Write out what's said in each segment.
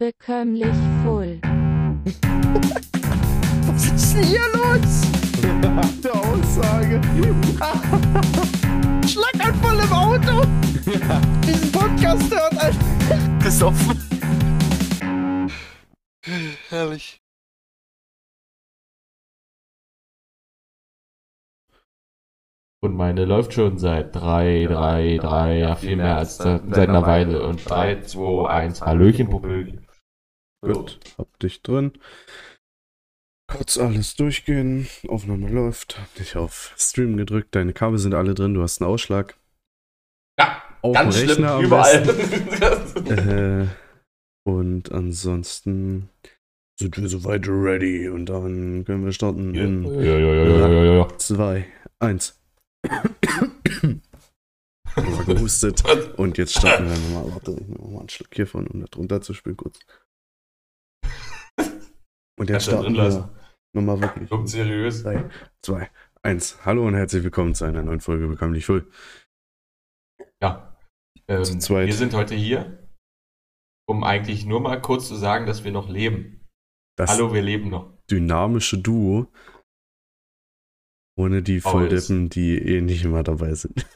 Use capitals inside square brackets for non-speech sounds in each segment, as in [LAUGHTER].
Bekömmlich voll. Was ist denn hier los? [LAUGHS] Der Aussage. [LAUGHS] Schlaganfall im Auto. Diesen Podcast hört ein. [LAUGHS] Besoffen. Herrlich. Und meine läuft schon seit drei, drei, drei, ja viel mehr als seit, seit einer Weile. Und drei, zwei, eins, Hallöchen, Popöchen. Gut, hab dich drin. Kurz alles durchgehen. Aufnahme läuft. Hab dich auf Stream gedrückt. Deine Kabel sind alle drin. Du hast einen Ausschlag. Ja, Auf ganz schlimm, Rechner am überall. [LAUGHS] Äh, und ansonsten sind wir soweit ready. Und dann können wir starten ja, in ja, ja, ja, ja. 2, 1. [LAUGHS] Gehustet. Und jetzt starten wir [LAUGHS] nochmal. Warte, ich nehme mal einen Schluck hiervon, um da drunter zu spielen kurz. Und drin starten wir nochmal wirklich. Kommt seriös. 3, 2, 1. Hallo und herzlich willkommen zu einer neuen Folge Bekömmlich Voll. Ja. Ähm, Zu zweit. wir sind heute hier, um eigentlich nur mal kurz zu sagen, dass wir noch leben. Das Hallo, wir leben noch. dynamische Duo. Ohne die Volldeppen, die eh nicht immer dabei sind.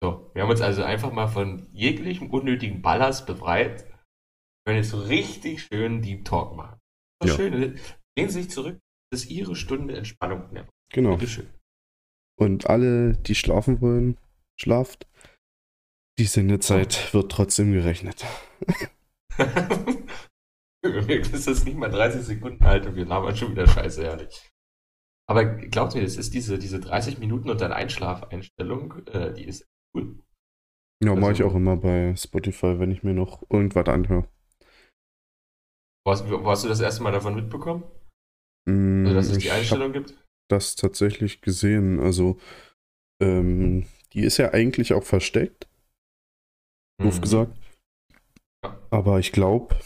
So, wir haben uns also einfach mal von jeglichem unnötigen Ballast befreit. Wir können jetzt richtig schön Deep Talk machen. Ja. schön. Lehnen Sie sich zurück. Das ist Ihre Stunde Entspannung. Ja, Genau. Bitteschön. Und alle, die schlafen wollen, schlaft. Die Sendezeit wird trotzdem gerechnet. [LAUGHS] Mir ist das nicht mal 30 Sekunden alt und wir labern schon wieder scheiße, ehrlich. Aber glaubt mir, das ist diese, diese 30 Minuten und dann Einschlafeinstellung, äh, die ist cool. Ja, mache ich Also- auch immer bei Spotify, wenn ich mir noch irgendwas anhöre. Wo hast, wo hast du das erste Mal davon mitbekommen? Mm, Also, dass es die Einstellung gibt? das tatsächlich gesehen. Also, ähm, die ist ja eigentlich auch versteckt, doof Mhm. gesagt. Aber ich glaube,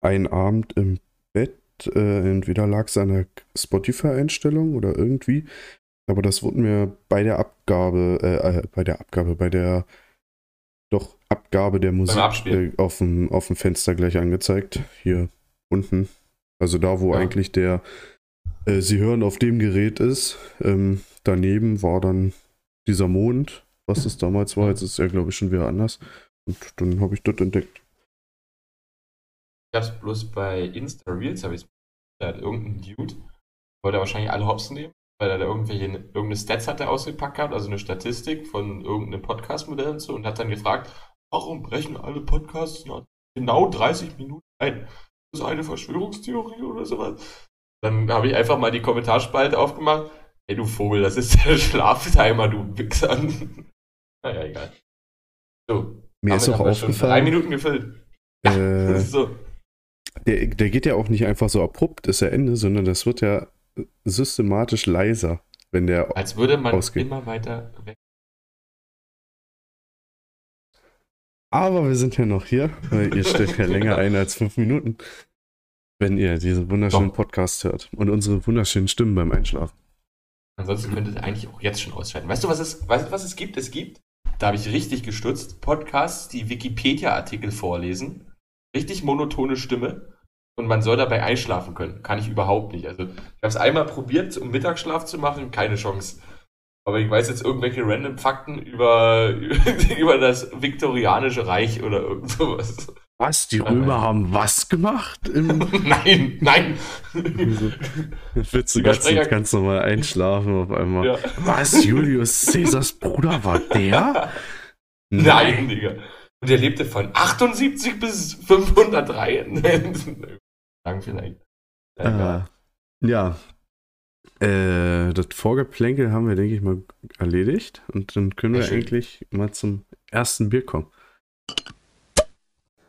ein Abend im Bett, äh, entweder lag es an der Spotify-Einstellung oder irgendwie. Aber das wurde mir bei der Abgabe, äh, äh, bei der Abgabe, bei der doch Abgabe der Musik äh, auf, dem, auf dem Fenster gleich angezeigt. Hier unten. Also da, wo Ja. eigentlich der äh, Sie hören auf dem Gerät ist. Ähm, daneben war dann dieser Mond, was es damals war. Jetzt ist es ja, glaube ich, schon wieder anders. Und dann habe ich das entdeckt. Ich hab's bloß bei Insta Reels, habe ich da hat irgendein Dude, wollte er wahrscheinlich alle Hops nehmen, weil er da irgendwelche, irgendeine Stats hat er ausgepackt gehabt, also eine Statistik von irgendeinem Podcast-Modell und so, und hat dann gefragt, warum brechen alle Podcasts nach genau 30 Minuten ein? Das ist eine Verschwörungstheorie oder sowas. Dann habe ich einfach mal die Kommentarspalte aufgemacht. Ey, du Vogel, das ist der [LAUGHS] Schlaftimer, du Wichser. [LAUGHS] naja, egal. So. Mir ist auch schon Drei aufgefallen, Minuten gefüllt. äh, [LAUGHS] so. der, der geht ja auch nicht einfach so abrupt, ist ja Ende, sondern das wird ja systematisch leiser, wenn der. Als würde man Ausgeht. immer weiter weg. Aber wir sind ja noch hier, weil ihr stellt ja länger ein als fünf Minuten, wenn ihr diesen wunderschönen Doch. Podcast hört und unsere wunderschönen Stimmen beim Einschlafen. Ansonsten könntet ihr eigentlich auch jetzt schon ausschalten. Weißt du, was es, weißt, du, was es gibt? Es gibt, da habe ich richtig gestutzt, Podcasts, die Wikipedia-Artikel vorlesen. Richtig monotone Stimme. Und man soll dabei einschlafen können. Kann ich überhaupt nicht. Also, ich habe es einmal probiert, um Mittagsschlaf zu machen, keine Chance. Aber ich weiß jetzt irgendwelche random Fakten über, [LAUGHS] über das viktorianische Reich oder irgend sowas. Was? Die Römer Römer haben was gemacht? [LAUGHS] Nein, nein. Jetzt willst du ganz, ganz normal einschlafen auf einmal. Ja. Was? Julius Caesars Bruder war der? Nein, Digga. Und er lebte von 78 bis 503. [LAUGHS] Lang vielleicht. Ja, Äh, ja. Äh, das Vorgeplänkel haben wir, denke ich mal, erledigt. Und dann können wir eigentlich mal zum ersten Bier kommen.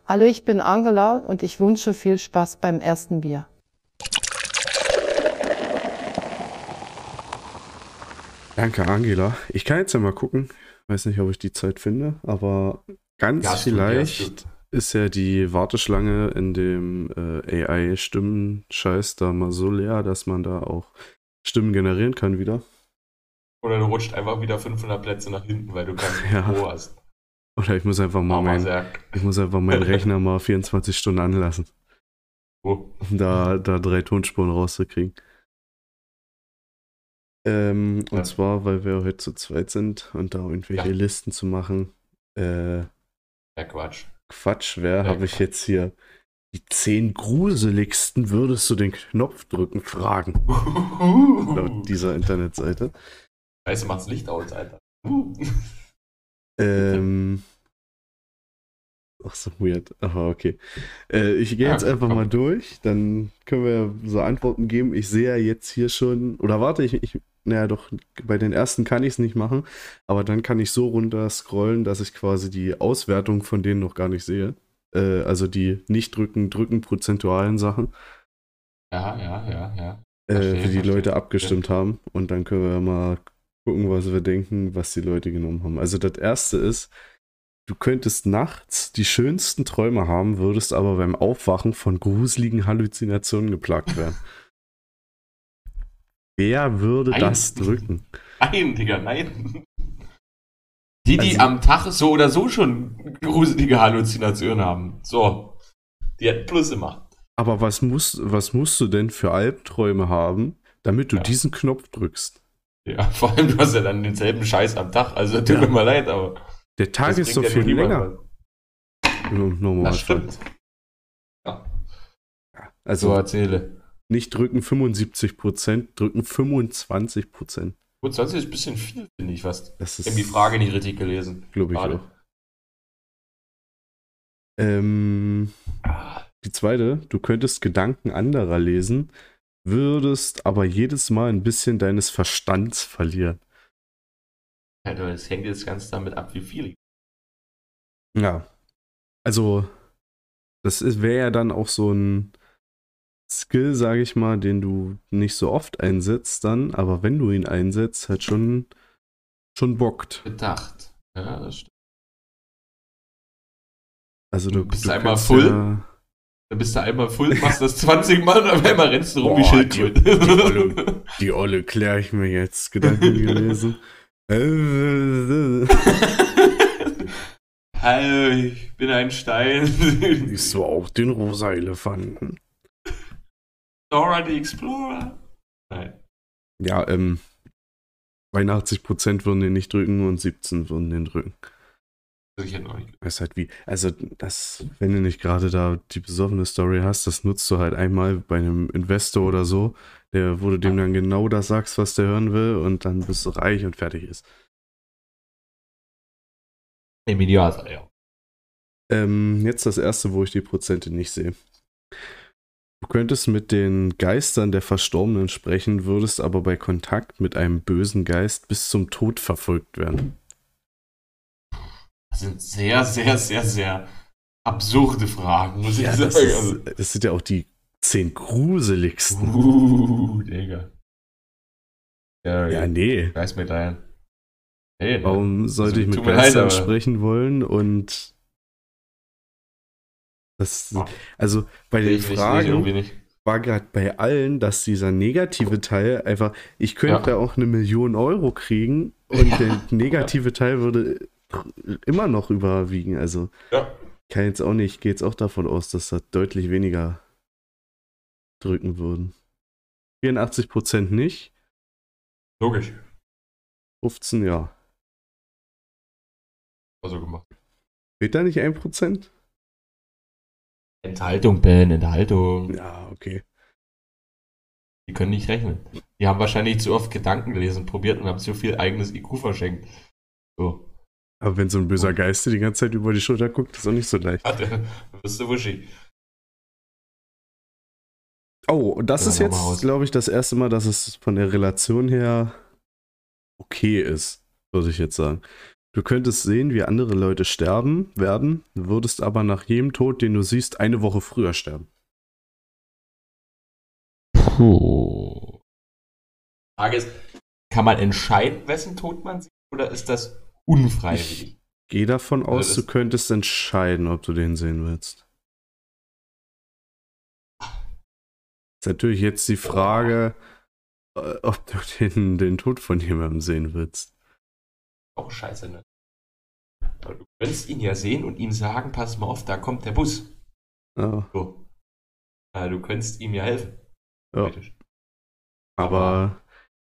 Hallo, ich bin Angela und ich wünsche viel Spaß beim ersten Bier. Danke, Angela. Ich kann jetzt ja mal gucken. Weiß nicht, ob ich die Zeit finde, aber ganz ja, vielleicht ist ja die Warteschlange in dem äh, AI-Stimmen-Scheiß da mal so leer, dass man da auch Stimmen generieren kann wieder. Oder du rutscht einfach wieder 500 Plätze nach hinten, weil du kein [LAUGHS] Ja. Hast. Oder ich muss einfach mal sagt. ich muss einfach meinen [LAUGHS] Rechner mal 24 Stunden anlassen, Oh, um da, da drei Tonspuren rauszukriegen. Ähm, Ja. Und zwar, weil wir heute zu zweit sind und da irgendwelche Ja. Listen zu machen, äh, ja, Quatsch. Quatsch wäre, habe ich jetzt hier die zehn gruseligsten würdest du den Knopf drücken fragen. [LAUGHS] Laut dieser Internetseite. Scheiße, macht's Licht aus, Alter. [LAUGHS] Ähm. Ach so weird. Aber okay. Äh, ich gehe jetzt einfach mal durch. Dann können wir so Antworten geben. Ich sehe ja jetzt hier schon. Oder warte, ich. ich naja, doch, bei den ersten kann ich es nicht machen. Aber dann kann ich so runter scrollen, dass ich quasi die Auswertung von denen noch gar nicht sehe. Äh, also die nicht drücken, drücken prozentualen Sachen, Ja, ja, ja, ja. äh, wie die verstehe. Leute abgestimmt haben. Und dann können wir mal gucken, was wir denken, was die Leute genommen haben. Also das erste ist, du könntest nachts die schönsten Träume haben, würdest aber beim Aufwachen von gruseligen Halluzinationen geplagt werden. [LAUGHS] Wer würde Nein. das drücken? Nein, Digga, nein. Die, die Also- am Tag so oder so schon gruselige Halluzinationen haben. So. Die hätten Plus immer. Aber was musst, was musst du denn für Albträume haben, damit du Ja. diesen Knopf drückst? Ja, [LAUGHS] vor allem, du hast ja dann denselben Scheiß am Tag. Also, tut Ja. mir mal leid, aber. Der Tag ist doch viel länger. im. Normalfall. Das stimmt. Ja, Also so erzähle. Nicht drücken 75%, drücken 25%. Gut, sonst ist ein bisschen viel, finde ich fast. Das Ich habe die ist, Frage nicht richtig gelesen. glaube ich, Schade. auch. Ähm, die zweite, du könntest Gedanken anderer lesen, würdest aber jedes Mal ein bisschen deines Verstands verlieren. Alter, das hängt jetzt ganz damit ab, wie viel ich. Ja. Also, das wäre ja dann auch so ein Skill, sage ich mal, den du nicht so oft einsetzt dann, aber wenn du ihn einsetzt, halt schon, schon bockt. Bedacht. Ja, das stimmt. Also du, Bist du du einmal full? Ja, Dann bist du einmal full, machst das [LAUGHS] 20 Mal und auf einmal rennst du rum wie Boah, Schildkröte. die- die Olle. die Olle kläre ich mir jetzt Gedanken gelesen. [LAUGHS] [LAUGHS] Hallo, ich bin ein Stein. Siehst du auch den rosa Elefanten? Dora the Explorer. Nein. Ja, ähm, 82% würden den nicht drücken und 17 würden den drücken. Das ich hätte nicht. Das ist halt wie, also das, wenn du nicht gerade da die besoffene Story hast, das nutzt du halt einmal bei einem Investor oder so, der, wo du dem dann genau das sagst, was der hören will und dann bist du reich und fertig ist. Im Idealfall, ja. Ähm, jetzt das erste, wo ich die Prozente nicht sehe. Du könntest mit den Geistern der Verstorbenen sprechen, würdest aber bei Kontakt mit einem bösen Geist bis zum Tod verfolgt werden. Das sind sehr, sehr, sehr, sehr absurde Fragen, muss ich Ja, sagen. das, ist, das sind ja auch die zehn gruseligsten. uh, Digga. Ja, Ja, nee. Weiß mir dein. Hey, ne? Warum sollte Also, ich mit leid, Geistern aber- sprechen wollen und das, also bei den Ich Fragen nicht. war gerade bei allen, dass dieser negative Teil einfach, ich könnte Ja. auch eine Million Euro kriegen und Ja. der [LAUGHS] negative Teil würde immer noch überwiegen. Also Ja. kann jetzt auch nicht, gehe jetzt auch davon aus, dass da deutlich weniger drücken würden. 84% nicht, Logisch. 15 ja. War so gemacht. Fehlt da nicht 1%? Enthaltung, Ben, Enthaltung. Ja, okay. Die können nicht rechnen. Die haben wahrscheinlich zu oft Gedanken gelesen, probiert und haben zu viel eigenes IQ verschenkt. So. Aber wenn so ein böser Geist dir die ganze Zeit über die Schulter guckt, ist auch nicht so leicht. Warte, dann wirst du wuschig. Oh, und das Ja, ist jetzt, glaube ich, das erste Mal, dass es von der Relation her okay ist, würde ich jetzt sagen. Du könntest sehen, wie andere Leute sterben werden, würdest aber nach jedem Tod, den du siehst, eine Woche früher sterben. Puh. Frage ist, kann man entscheiden, wessen Tod man sieht, oder ist das unfreiwillig? Geh davon Also aus, das- du könntest entscheiden, ob du den sehen willst. Ist natürlich jetzt die Frage, äh, ob du den, den Tod von jemandem sehen willst. Auch scheiße, ne? Aber du könntest ihn ja sehen und ihm sagen, pass mal auf, da kommt der Bus. Ja, So. Äh, du könntest ihm ja helfen. Ja. Aber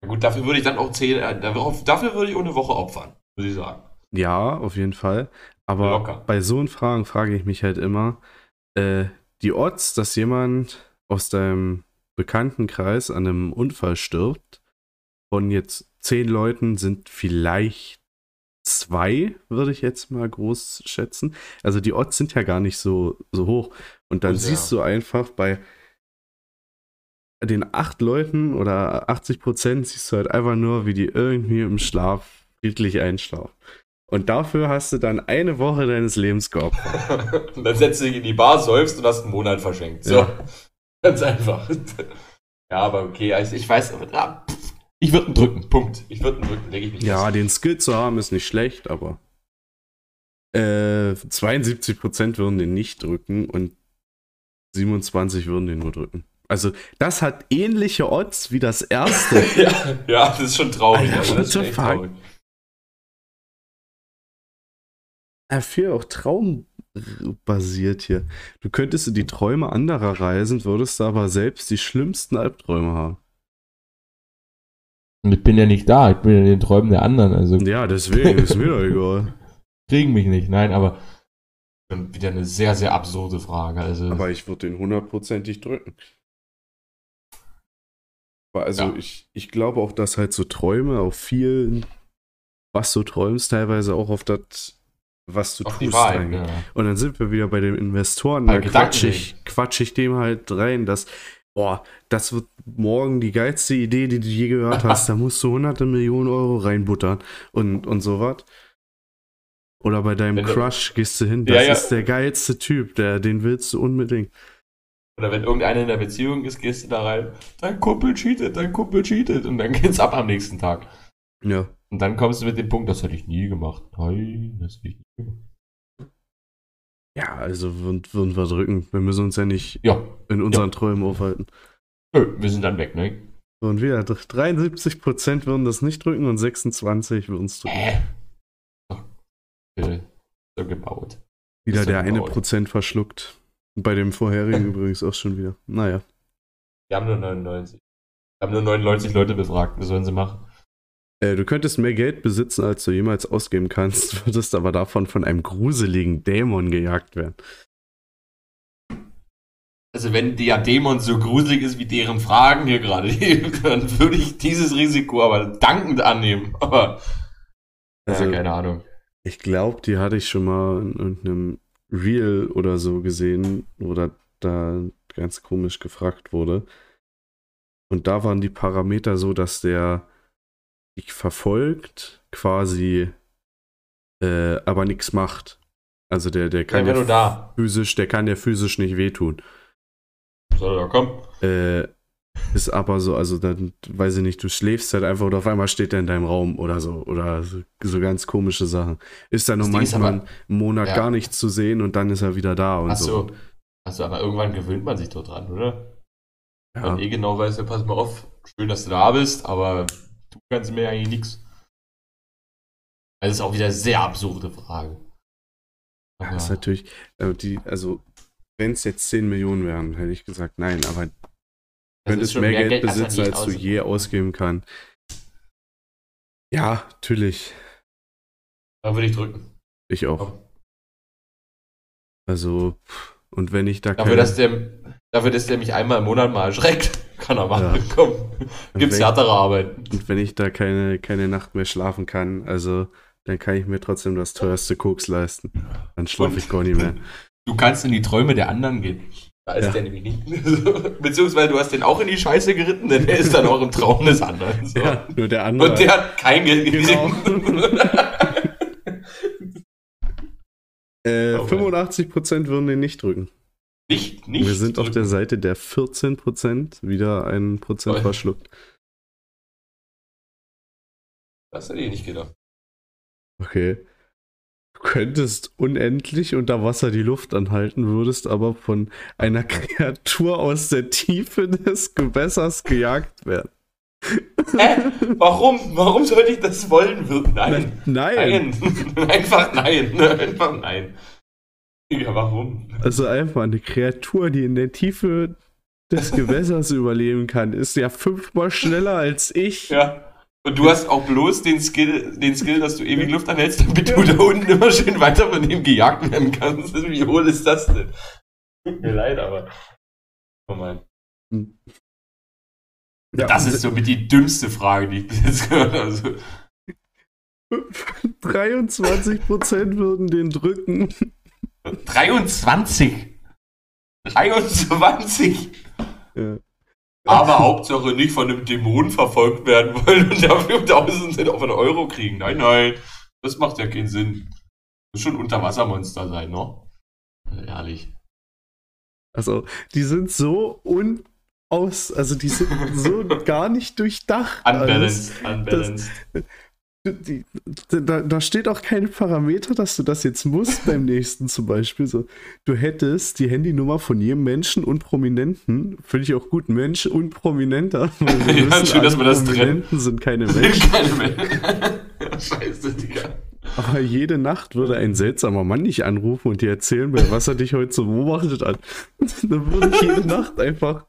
Na gut, dafür würde ich dann auch zehn, äh, dafür würde ich auch eine Woche opfern, muss ich sagen. ja, auf jeden Fall. Aber Locker. bei so Fragen frage ich mich halt immer, äh, die Odds, dass jemand aus deinem Bekanntenkreis an einem Unfall stirbt, von jetzt zehn Leuten sind vielleicht zwei, würde ich jetzt mal groß schätzen. Also die Odds sind ja gar nicht so, so hoch. Und dann ja. siehst du einfach bei den acht Leuten oder 80 Prozent siehst du halt einfach nur, wie die irgendwie im Schlaf friedlich einschlafen. Und dafür hast du dann eine Woche deines Lebens geopfert. und [LAUGHS] dann setzt du dich in die Bar, säufst und hast einen Monat verschenkt. So. Ja. [LAUGHS] Ganz einfach. [LAUGHS] ja, aber okay, also ich weiß, aber, pff, ich würde ihn drücken. Punkt. Ich würde ihn drücken, denke ich mich. Ja, den Skill zu haben ist nicht schlecht, aber äh, 72% würden den nicht drücken und 27 würden den nur drücken. Also, das hat ähnliche Odds wie das erste. [LAUGHS] ja, ja, das ist schon traurig. Alter, also, das ist schon echt traurig. Er viel auch traumbasiert hier. Du könntest in die Träume anderer reisen, würdest aber selbst die schlimmsten Albträume haben. Und ich bin ja nicht da, ich bin ja in den Träumen der anderen, also Ja, deswegen ist mir doch egal. [LAUGHS] kriegen mich nicht. Nein, aber Wieder eine sehr, sehr absurde Frage. Also, Aber ich würde den hundertprozentig drücken. Also Ja. ich, ich glaube auch, dass halt so Träume auf viel, was du träumst, teilweise auch auf das, was du auf tust. Wahrheit. Ja. Und dann sind wir wieder bei den Investoren. Da quatsch ich, quatsch ich dem halt rein, dass, boah, das wird morgen die geilste Idee, die du je gehört hast. Da musst du hunderte Millionen Euro reinbuttern und, und sowas. Oder bei deinem Wenn du- Crush gehst du hin. Ja, Das ja. ist der geilste Typ, der, den willst du unbedingt. Oder wenn irgendeiner in der Beziehung ist, gehst du da rein, dein Kumpel cheatet, dein Kumpel cheatet. Und dann [LAUGHS] geht's ab am nächsten Tag. Ja. Und dann kommst du mit dem Punkt, das hätte ich nie gemacht. Nein, das hätte ich nie gemacht. Ja, also würden, würden wir drücken. Wir müssen uns ja nicht Ja, in unseren Träumen aufhalten. nö, wir sind dann weg, ne? Und wieder 73% würden das nicht drücken und 26 würden es drücken. Hä? So gebaut. Wieder der eine. Prozent verschluckt. Bei dem vorherigen [LAUGHS] übrigens auch schon wieder. Naja. Wir haben nur 99. Wir haben nur 99 Leute befragt. Was sollen sie machen? Äh, du könntest mehr Geld besitzen, als du jemals ausgeben kannst, [LAUGHS] würdest aber davon von einem gruseligen Dämon gejagt werden. Also wenn der Dämon so gruselig ist wie deren Fragen hier gerade, [LAUGHS] dann würde ich dieses Risiko aber dankend annehmen. [LAUGHS] Aber Also- ja, keine Ahnung. Ich glaube, die hatte ich schon mal in irgendeinem Reel oder so gesehen, wo da, da ganz komisch gefragt wurde. Und da waren die Parameter so, dass der verfolgt, quasi, äh, aber nichts macht. Also der, der kann Ja, ja physisch, der kann ja physisch nicht wehtun. So, ja, komm. Äh, ist aber so, also dann, weiß ich nicht, du schläfst halt einfach und auf einmal steht er in deinem Raum oder so. Oder so, so ganz komische Sachen. Ist dann noch manchmal aber- einen Monat Ja. gar nichts zu sehen und dann ist er wieder da und so. Achso. Achso, aber irgendwann gewöhnt man sich doch dran, oder? Ja. Und eh genau weiß, ja, pass mal auf, schön, dass du da bist, aber du kannst mir eigentlich nichts. Das ist auch wieder eine sehr absurde Frage. Ja, ist Aber- natürlich, die, also, wenn es jetzt 10 Millionen wären, hätte ich gesagt, nein, aber du das könntest ist schon mehr, Geld, als man besitzen, je als du je ausgeben kannst. Ja, natürlich. Da würde ich drücken. Ich auch. Komm. Also, und wenn ich da Dafür, keine- dass der, dafür, dass der mich einmal im Monat mal erschreckt, kann er machen. Ja. Komm, gibt's härtere Arbeit. Und wenn ich da keine, keine Nacht mehr schlafen kann, also dann kann ich mir trotzdem das teuerste Koks leisten. Dann schlafe ich gar nicht mehr. Du kannst in die Träume der anderen gehen. Da ist Ja. der nämlich nicht. [LAUGHS] Beziehungsweise du hast den auch in die Scheiße geritten, denn der ist dann auch im Traum des anderen. So. Ja, nur der andere. Und der hat kein Geld Genau. [LAUGHS] äh, Oh, 85% würden den nicht drücken. Nicht, nicht. Wir sind auf der Seite der 14%, wieder ein Prozent Toll. verschluckt. Das hätte ich nicht gedacht. Okay. Du könntest unendlich unter Wasser die Luft anhalten, würdest aber von einer [LAUGHS] Kreatur aus der Tiefe des Gewässers gejagt werden. Hä? Warum? Warum sollte ich das wollen? Nein. Nein. Nein. [LAUGHS] Einfach nein. [LAUGHS] Einfach nein. Ja, warum? Also einfach eine Kreatur, die in der Tiefe des [LAUGHS] Gewässers überleben kann, ist ja fünfmal schneller als ich. Ja. Und du hast auch bloß den Skill, den Skill, dass du ewig Luft anhältst, damit du da unten immer schön weiter von ihm gejagt werden kannst. [LAUGHS] Wie hohl ist das denn? Tut mir leid, aber. Oh mein. Ja, Das ist somit die dümmste Frage, die ich bis jetzt gehört habe. Also, [LAUGHS] 23% würden den drücken. 23! 23! Ja. Aber Hauptsache nicht von einem Dämon verfolgt werden wollen und dafür Tausende von Euro kriegen. Nein, nein. Das macht ja keinen Sinn. Muss schon Unterwassermonster sein, ne? Ehrlich. Also, die sind so unaus, also die sind so [LAUGHS] gar nicht durchdacht. alles. Unbalanced, unbalanced. Die, da, da steht auch keine Parameter, dass du das jetzt musst [LAUGHS] beim nächsten zum Beispiel. So, du hättest die Handynummer von jedem Menschen und Prominenten, finde ich auch gut, Mensch und Prominenter. [LAUGHS] weil wir Ja, wissen, schön, dass wir das trennen. Prominenten sind keine [LAUGHS] Menschen. Keine. Scheiße, Digga. Aber jede Nacht würde ein seltsamer Mann dich anrufen und dir erzählen, was er dich heute so beobachtet hat. Dann würde ich jede Nacht einfach.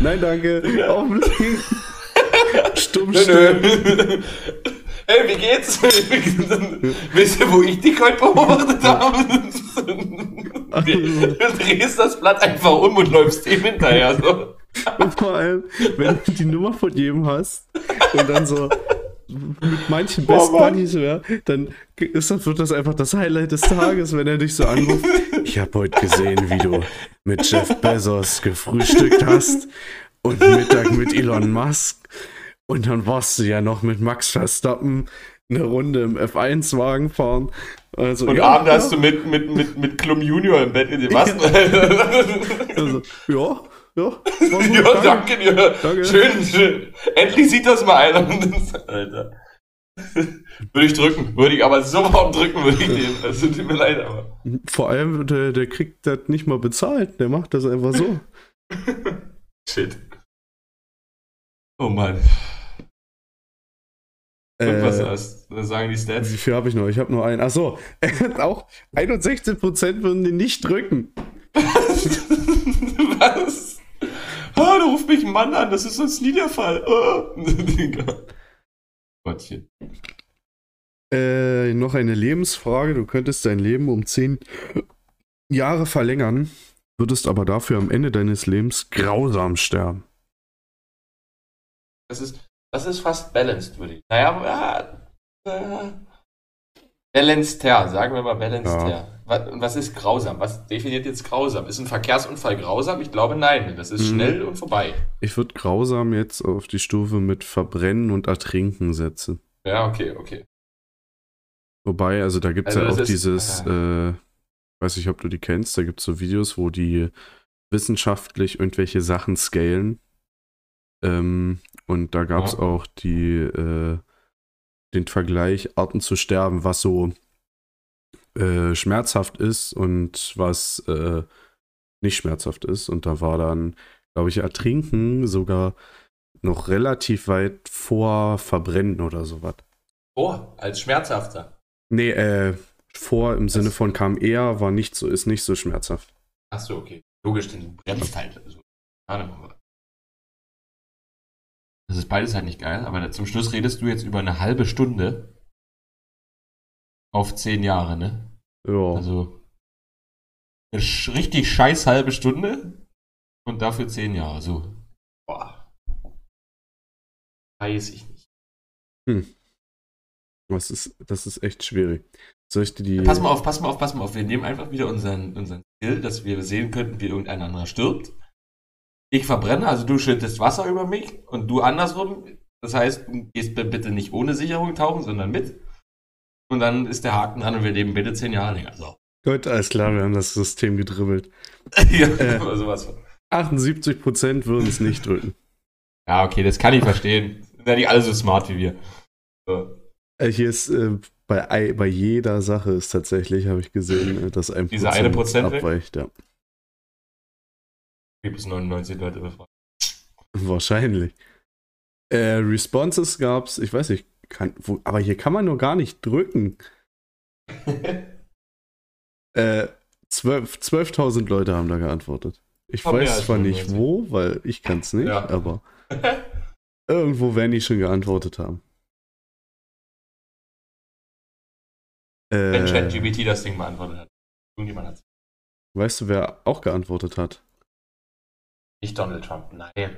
Nein, danke. Auflegen. Stumm nö. Hey, wie geht's? [LAUGHS] Wisst ihr, wo ich dich heute beobachtet habe? Du drehst das Blatt einfach um und läufst dem hinterher. So. Und vor allem, wenn du die Nummer von jedem hast und dann so mit manchen Best Mann. Buddies wäre, dann ist das, wird das einfach das Highlight des Tages, wenn er dich so anruft. Ich habe heute gesehen, wie du mit Jeff Bezos gefrühstückt hast und Mittag mit Elon Musk. Und dann warst du ja noch mit Max Verstappen eine Runde im F1-Wagen fahren. Also, Und ja, abends ja, hast du mit, mit, mit, mit Klum Junior im Bett gesehen. Was? [LAUGHS] also, ja, ja. war gut, ja, danke dir. Danke. Schön, schön. Endlich sieht das mal einer. Alter. Würde ich drücken. Würde ich aber sofort drücken, würde ich den. Also tut mir leid, aber. Vor allem, der, der kriegt das nicht mal bezahlt. Der macht das einfach so. [LAUGHS] Shit. Oh Mann. Was, Äh, was, sagen die Stats? wie viel habe ich noch? Ich habe nur einen. Achso, [LAUGHS] auch 61% würden den nicht drücken. [LAUGHS] was? Ah, da ruft mich ein Mann an, das ist sonst nie der Fall. [LAUGHS] Digga. Gottchen. Äh, noch eine Lebensfrage. Du könntest dein Leben um 10 Jahre verlängern, würdest aber dafür am Ende deines Lebens grausam sterben. Das ist, das ist fast balanced, würde ich. Naja, äh, äh, balanceder, sagen wir mal balanceder. Ja. Was, und was ist grausam? Was definiert jetzt grausam? Ist ein Verkehrsunfall grausam? Ich glaube nein. Das ist Mhm. schnell und vorbei. Ich würde grausam jetzt auf die Stufe mit Verbrennen und Ertrinken setzen. Ja, okay, okay. Wobei, also da gibt es Also ja auch ist- dieses, äh, weiß nicht, ob du die kennst, da gibt es so Videos, wo die wissenschaftlich irgendwelche Sachen scalen. Ähm, und da gab es Ja. auch die, äh, den Vergleich, Arten zu sterben, was so äh, schmerzhaft ist und was äh, nicht schmerzhaft ist. Und da war dann, glaube ich, Ertrinken sogar noch relativ weit vor Verbrennen oder sowas. Oh, als schmerzhafter. Nee, äh, vor im Sinne Das- von kam eher, war nicht so, ist nicht so schmerzhaft. Achso, okay. Logisch, denn du bremst halt. Also. Das ist beides halt nicht geil, aber zum Schluss redest du jetzt über eine halbe Stunde auf zehn Jahre, ne? Ja. Also eine sch- richtig scheiß halbe Stunde und dafür zehn Jahre. So. Boah. Weiß ich nicht. das, ist, das ist echt schwierig. Soll ich dir die. Pass mal auf, pass mal auf, pass mal auf. Wir nehmen einfach wieder unseren, unseren Skill, dass wir sehen könnten, wie irgendein anderer stirbt. Ich verbrenne, also du schüttest Wasser über mich und du andersrum. Das heißt, du gehst bitte nicht ohne Sicherung tauchen, sondern mit. Und dann ist der Haken dran und wir leben bitte zehn Jahre länger. So. [LAUGHS] Gut, alles klar, wir haben das System gedribbelt. ja, Äh. [LAUGHS] sowas von. 78% würden es nicht drücken. Ja, okay, das kann ich verstehen. Sind ja nicht alle so smart wie wir. So. Äh, hier ist äh, bei, ei- bei jeder Sache ist tatsächlich, habe ich gesehen, äh, dass ein Dieser eine Prozent abweicht, ja. Es 99 Leute befragt. Wahrscheinlich. Äh, Responses gab's, ich weiß nicht, kann, wo, aber hier kann man nur gar nicht drücken. [LAUGHS] Äh, 12 12.000 Leute haben da geantwortet. Ich mehr weiß zwar nicht 95. wo, weil ich kann es nicht, Ja. aber [LAUGHS] irgendwo werden die schon geantwortet haben. Wenn Äh, ChatGPT das Ding beantwortet hat. Irgendjemand hat weißt du, wer auch geantwortet hat? Nicht Donald Trump, nein.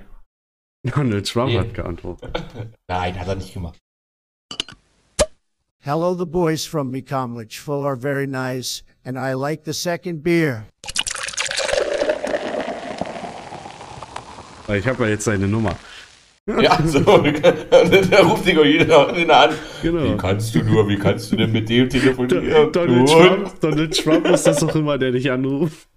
[LAUGHS] Donald Trump Nee. hat geantwortet. [LAUGHS] Nein, hat er nicht gemacht. Hello, the boys from Mecomlich. Full are very nice, and I like the second beer. Ich habe ja jetzt seine Nummer. [LAUGHS] Ja, so. da ruft dich auch jeder an. Wie Genau. kannst du nur, wie kannst du denn mit dem telefonieren? Donald, Trump, Donald Trump ist das doch immer, der dich anruft.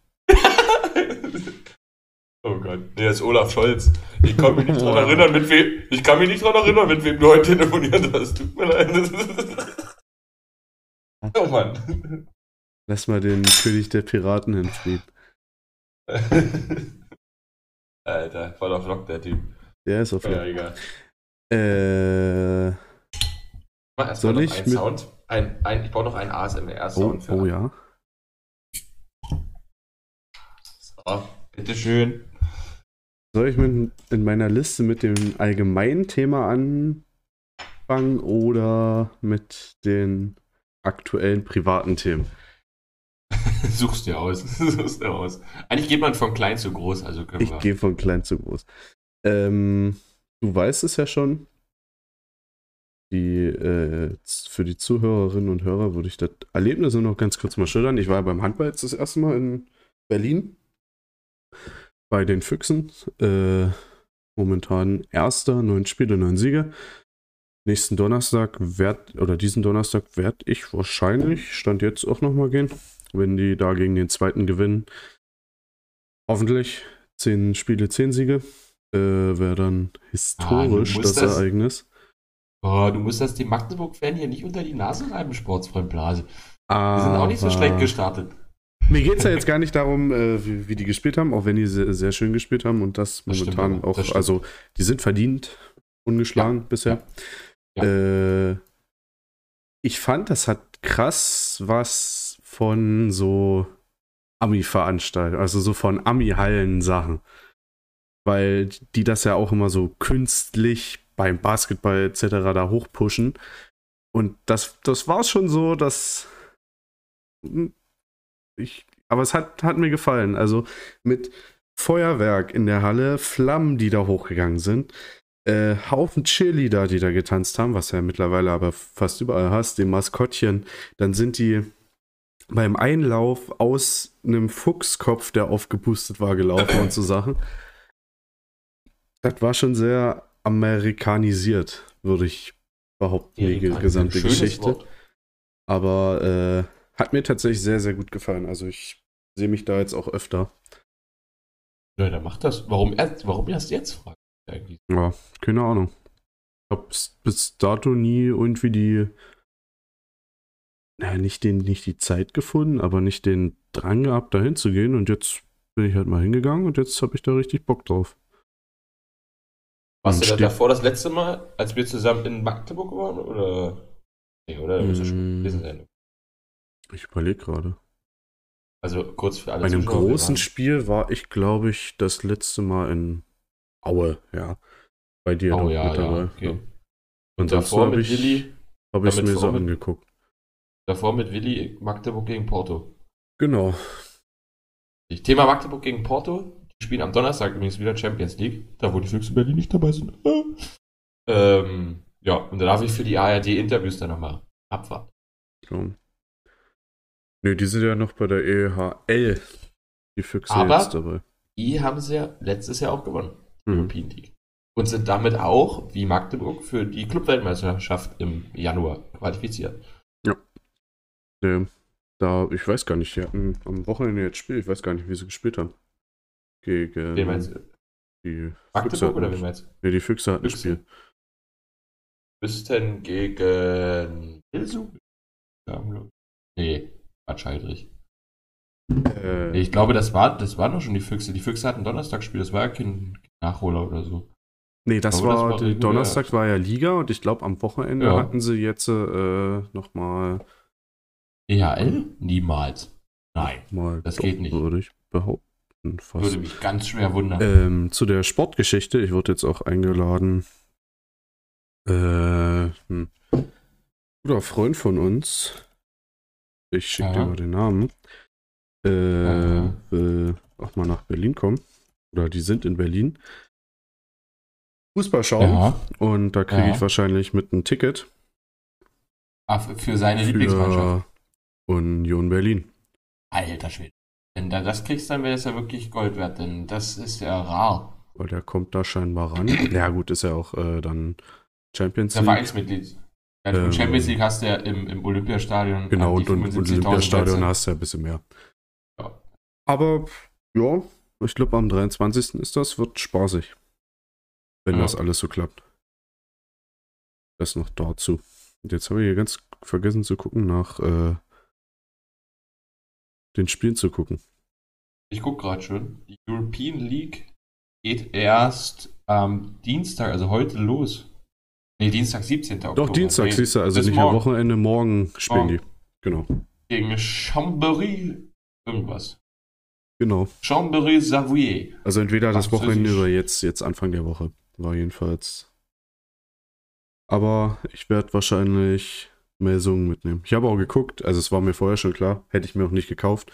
Oh Gott, nee, das ist Olaf Scholz. Ich kann mich nicht dran erinnern, mit wem. Ich kann mich nicht dran erinnern, mit wem du heute telefoniert hast. Tut mir leid. [LAUGHS] Oh Mann. Lass mal den König der Piraten in Frieden. [LAUGHS] Alter, voll auf Lock, der Typ. Der ist auf Ja, jeden egal. Äh, Mach erstmal Soll noch ich einen mit- Sound. Ein, ein, ich brauche noch einen oh, ASMR-Sound für. oh ja. So, bitteschön. Soll ich mit, in meiner Liste mit dem allgemeinen Thema anfangen oder mit den aktuellen privaten Themen? [LAUGHS] Suchst dir aus. [LAUGHS] Suchst dir aus. Eigentlich geht man von klein zu groß, also können Ich wir. gehe von klein zu groß. Ähm, du weißt es ja schon. Die, äh, für die Zuhörerinnen und Hörer würde ich das Erlebnis noch ganz kurz mal schildern. Ich war beim Handball jetzt das erste Mal in Berlin. Bei den Füchsen. Äh, momentan erster, neun Spiele, neun Siege. Nächsten Donnerstag werd, oder diesen Donnerstag werde ich wahrscheinlich, stand jetzt auch nochmal gehen, wenn die da gegen den zweiten gewinnen. Hoffentlich. Zehn Spiele, zehn Siege. Äh, Wäre dann historisch musst das, das- Ereignis. Oh, du musst das dem Magdeburg-Fan hier nicht unter die Nase reiben, Sportsfreund Blase. Die sind auch nicht so schlecht gestartet. Mir geht es ja jetzt gar nicht darum, äh, wie, wie die gespielt haben, auch wenn die sehr, sehr schön gespielt haben und das Das stimmt momentan aber, auch, das stimmt. also die sind verdient ungeschlagen bisher. Äh, ich fand, das hat krass was von so Ami-Veranstaltungen, also so von Ami-Hallen-Sachen. Weil die das ja auch immer so künstlich beim Basketball etc. da hochpushen. Und das, das war schon so, dass hm, ich, aber es hat, hat mir gefallen. Also mit Feuerwerk in der Halle, Flammen, die da hochgegangen sind, äh, Haufen Cheerleader, die da getanzt haben, was ja mittlerweile aber fast überall hast, dem Maskottchen. Dann sind die beim Einlauf aus einem Fuchskopf, der aufgepustet war, gelaufen und so Sachen. Das war schon sehr amerikanisiert, würde ich behaupten, die gesamte Geschichte. Wort. Aber äh, hat mir tatsächlich sehr, sehr gut gefallen. Also ich sehe mich da jetzt auch öfter. Ja, dann mach das. Warum erst, warum erst jetzt? Frag ich eigentlich. Ja, keine Ahnung. Ich habe bis dato nie irgendwie die, naja, nicht, den, nicht die Zeit gefunden, aber nicht den Drang gehabt, da hinzugehen. Und jetzt bin ich halt mal hingegangen und jetzt habe ich da richtig Bock drauf. Warst du da davor das letzte Mal, als wir zusammen in Magdeburg waren? Oder? Nee, oder? Ja schon Mm. gewesen sein. Ich überlege gerade. Also kurz für alle Bei einem Zuschauer, großen Spiel war ich, glaube ich, das letzte Mal in Aue, ja. Bei dir Oh ja, mit ja, dabei. okay. Ja. Und Ansonsten davor habe mit ich Willi, hab ich's damit mir so mit- angeguckt. davor mit Willi Magdeburg gegen Porto. Genau. Thema Magdeburg gegen Porto. Die spielen am Donnerstag übrigens wieder Champions League. Da, wo die Füchse Berlin nicht dabei sind. ähm, ja, und da darf ich für die ARD Interviews dann nochmal abwarten. Ja. Nö, die sind ja noch bei der EHL. Die Füchse Aber- jetzt dabei. Die haben sie ja letztes Jahr auch gewonnen. Mhm. European League. Und sind damit auch, wie Magdeburg, für die Clubweltmeisterschaft im Januar qualifiziert. Nee, da, ich weiß gar nicht, die hatten am Wochenende jetzt Spiel, ich weiß gar nicht, wie sie gespielt haben. Gegen Wen meinst du? die Füchse. Magdeburg hatten- oder wen meinst du? Nee, die Füchse hatten Füchse. Spiel. Müssten gegen Ilsu? Ja, nee, Heidrich. Äh, ich glaube, das war, das waren doch schon die Füchse. Die Füchse hatten Donnerstagsspiel, das war ja kein Nachholer oder so. Nee, das das war, war der regulär. Donnerstag war ja Liga und ich glaube am Wochenende Ja. hatten sie jetzt äh, nochmal EHL? Niemals. Nein. mal Das geht nicht. würde ich behaupten. Fast. Würde mich ganz schwer wundern. Ähm, zu der Sportgeschichte, ich wurde jetzt auch eingeladen. Äh, ein guter Freund von uns, ich schicke dir mal den Namen, äh, will auch mal nach Berlin kommen. Oder die sind in Berlin. Fußball schauen. ja. Und da kriege Ja. ich wahrscheinlich mit ein Ticket Ah, für für seine Lieblingsmannschaft. für Union Berlin. Alter Schwede. Wenn du das kriegst, dann wäre es ja wirklich Gold wert, denn das ist ja rar. Weil der kommt da scheinbar ran. ja, gut, ist ja auch äh, dann Champions Der League. Vereinsmitglied. Ja, Ähm, Champions League hast du ja im, im Olympiastadion. Genau, und, und, und 75.000 Olympiastadion Plätze. hast du ja ein bisschen mehr. Ja. Aber ja, ich glaube am 23. ist das, wird spaßig. Wenn Ja. das alles so klappt. Das noch dazu. Und jetzt habe ich hier ganz vergessen zu gucken nach äh, den Spielen zu gucken. Ich gucke gerade schon. Die European League geht erst am Dienstag, also heute los. Nee, Dienstag, 17. Oktober. Doch, Dienstag, Nee, siehst du, also nicht am. Wochenende, morgen spielen Morgen. die. Genau. Gegen Chambéry irgendwas. Genau. Chambéry Savoyer. Also entweder das. Wochenende oder jetzt, jetzt Anfang der Woche. War jedenfalls. Aber ich werde wahrscheinlich Melsungen mitnehmen. Ich habe auch geguckt, also es war mir vorher schon klar, hätte ich mir auch nicht gekauft.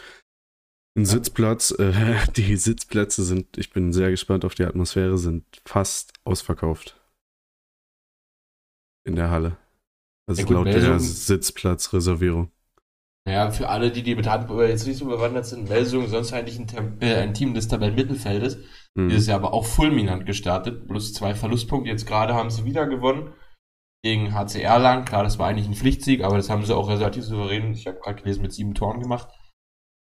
Ein Sitzplatz, äh, [LAUGHS] die Sitzplätze sind, ich bin sehr gespannt auf die Atmosphäre, sind fast ausverkauft. In der Halle. Also Ja gut, laut der Melsungen- Sitzplatzreservierung. Naja, für alle, die die mit Handball jetzt nicht so bewandert sind, Melsung sonst eigentlich ein, äh, ein Team des Tabellenmittelfeldes. Hm. Dieses Jahr aber auch fulminant gestartet. Plus zwei Verlustpunkte. Jetzt gerade haben sie wieder gewonnen. Gegen HCR lang. Klar, das war eigentlich ein Pflichtsieg, aber das haben sie auch relativ souverän, ich habe gerade gelesen, mit sieben Toren gemacht.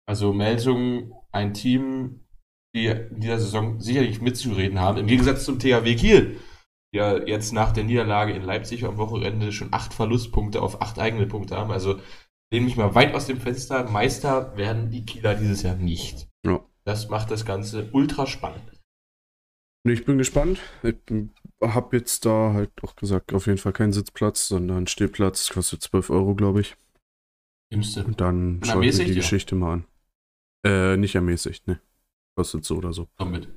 Also Melsung, ein Team, die in dieser Saison sicherlich mitzureden haben. Im Gegensatz zum THW Kiel, ja jetzt nach der Niederlage in Leipzig am Wochenende schon acht Verlustpunkte auf acht eigene Punkte haben. Also lehne mich mal weit aus dem Fenster. Meister werden die Kieler dieses Jahr nicht. Ja. Das macht das Ganze ultra spannend. Nee, Ich bin gespannt. Ich habe jetzt da halt auch gesagt, auf jeden Fall keinen Sitzplatz, sondern Stehplatz. Kostet 12 Euro, glaube ich. Nimmst du. Und dann schaue ich mir die ja? Geschichte mal an. Äh, nicht ermäßigt, ne. Kostet so oder so. Damit.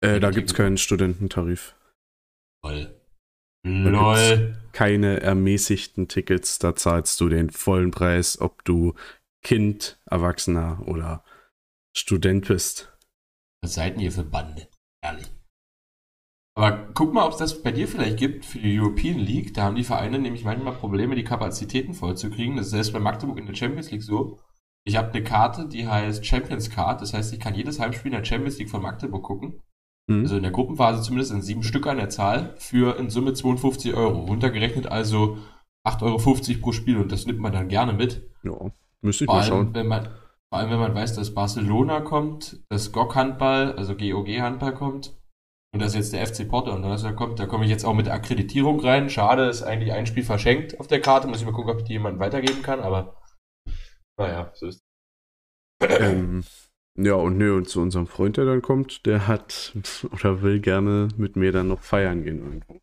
Äh, da gibt es keinen Studententarif. Lol. Keine ermäßigten Tickets, da zahlst du den vollen Preis, ob du Kind, Erwachsener oder Student bist. Was seid ihr für Bande? Ehrlich. Aber guck mal, ob es das bei dir vielleicht gibt für die European League. Da haben die Vereine nämlich manchmal Probleme, die Kapazitäten vollzukriegen. Das ist selbst bei Magdeburg in der Champions League so. Ich habe eine Karte, die heißt Champions Card. Das heißt, ich kann jedes Heimspiel in der Champions League von Magdeburg gucken. Hm? Also in der Gruppenphase zumindest in sieben Stück an der Zahl für in Summe 52 Euro. Runtergerechnet also 8,50 Euro pro Spiel und das nimmt man dann gerne mit. ja, müsste ich Vor mal allem, schauen. wenn man, vor allem, wenn man weiß, dass Barcelona kommt, dass GOG Handball, also GOG Handball kommt und dass jetzt der FC Porto am Donnerstag kommt, da komme ich jetzt auch mit der Akkreditierung rein. Schade, ist eigentlich ein Spiel verschenkt auf der Karte. Muss ich mal gucken, ob ich die jemandem weitergeben kann, aber naja, so ist Ähm, ja, und nö, und zu unserem Freund, der dann kommt, der hat [LAUGHS] oder will gerne mit mir dann noch feiern gehen irgendwo.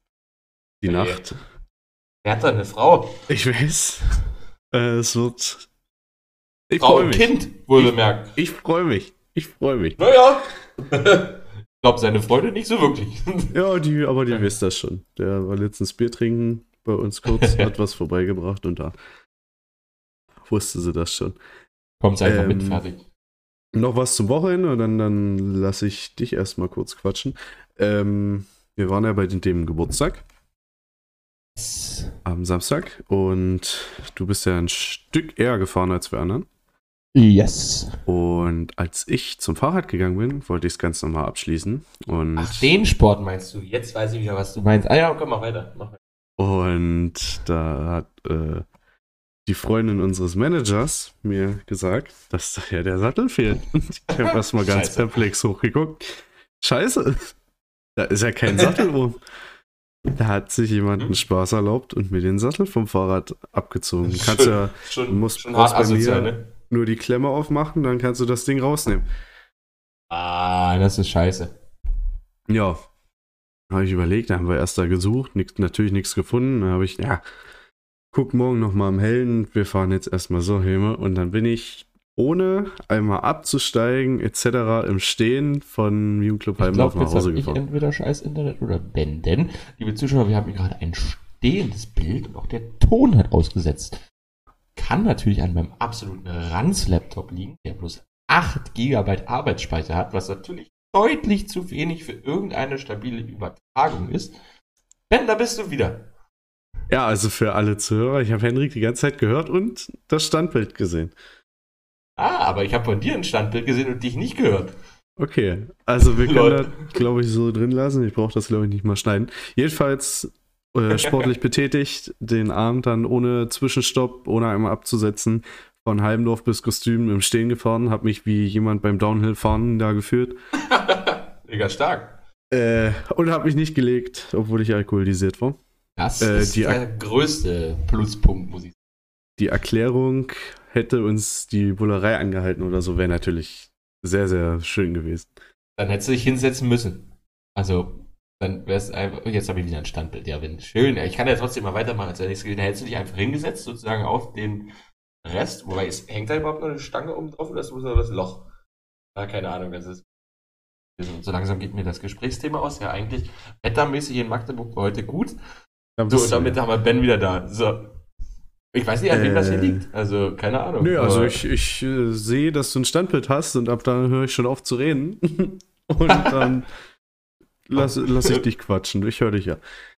Die Hey. Nacht. Er hat da eine Frau. Ich weiß. Äh, es wird. Ich Frau und mich. Kind, wohlbemerkt. Ich freue mich. Ich freue mich. Naja. [LAUGHS] ich glaube, seine Freunde nicht so wirklich. [LAUGHS] Ja, die, aber die wisst das schon. Der war letztens Bier trinken bei uns kurz, hat was vorbeigebracht und da wusste sie das schon. Kommt einfach Ähm, mit, fertig. Noch was zum Wochenende und dann, dann lasse ich dich erstmal kurz quatschen. Ähm, wir waren ja bei den Themen Geburtstag am Samstag und du bist ja ein Stück eher gefahren als wir anderen. Yes. Und als ich zum Fahrrad gegangen bin, wollte ich es ganz normal abschließen. Und, Ach, den Sport meinst du? Jetzt weiß ich wieder, was du meinst. Ah ja, komm mal weiter. Mach weiter. und da hat äh, die Freundin unseres Managers mir gesagt, dass da ja der Sattel fehlt. [LAUGHS] Und ich habe erstmal ganz Scheiße. perplex hochgeguckt. Scheiße, da ist ja kein Sattel rum. Da hat sich jemand einen? Spaß erlaubt und mir den Sattel vom Fahrrad abgezogen. Du kannst ja schon, musst- schon hart asozial, ne? nur die Klemme aufmachen, dann kannst du das Ding rausnehmen. Ah, das ist scheiße. Ja. habe ich überlegt, da haben wir erst da gesucht, nix, natürlich nichts gefunden. Dann habe ich, ja, guck morgen nochmal am Hellen, wir fahren jetzt erstmal so hin. Und dann bin ich, ohne einmal abzusteigen, etc., im Stehen von Jugendclub glaube, nach Hause habe ich gefahren. entweder scheiß Internet oder Ben. Denn, liebe Zuschauer, wir haben hier gerade ein stehendes Bild und auch der Ton hat ausgesetzt. Kann natürlich an meinem absoluten Ranz-Laptop liegen, der bloß 8 GB Arbeitsspeicher hat, was natürlich deutlich zu wenig für irgendeine stabile Übertragung ist. Ben, da bist du wieder. Ja, also für alle Zuhörer, ich habe Henrik die ganze Zeit gehört und das Standbild gesehen. Ah, aber ich habe von dir ein Standbild gesehen und dich nicht gehört. Okay, also wir können Leute. das, glaube ich, so drin lassen. Ich brauche das, glaube ich, nicht mal schneiden. Jedenfalls äh, [LAUGHS] sportlich betätigt, den Abend dann ohne Zwischenstopp, ohne einmal abzusetzen, von Halmdorf bis Kostüm im Stehen gefahren, habe mich wie jemand beim Downhill-Fahren da geführt [LAUGHS] Mega stark. äh, und habe mich nicht gelegt, obwohl ich alkoholisiert war. Das Äh, ist der größte Pluspunkt, muss ich sagen. Die Erklärung hätte uns die Bullerei angehalten oder so, wäre natürlich sehr, sehr schön gewesen. Dann hättest du dich hinsetzen müssen. Also, dann wär's einfach. Jetzt habe ich wieder ein Standbild. Ja, wenn schön. Ich kann ja trotzdem mal weitermachen, als gewesen. Dann hättest du dich einfach hingesetzt, sozusagen auf den Rest. Wobei, ist, hängt da überhaupt noch eine Stange oben drauf oder ist nur das Loch? Ah, keine Ahnung. Das ist. So langsam geht mir das Gesprächsthema aus. Ja, eigentlich wettermäßig in Magdeburg war heute gut. Da So, und damit haben wir Ben wieder da. So. Ich weiß nicht, an wem das hier Äh. liegt. Also, keine Ahnung. Nö, also ich, ich äh, sehe, dass du ein Standbild hast und ab dann höre ich schon auf zu reden. [LAUGHS] und [LAUGHS] dann lass, lass ich dich quatschen. Ich höre dich ja.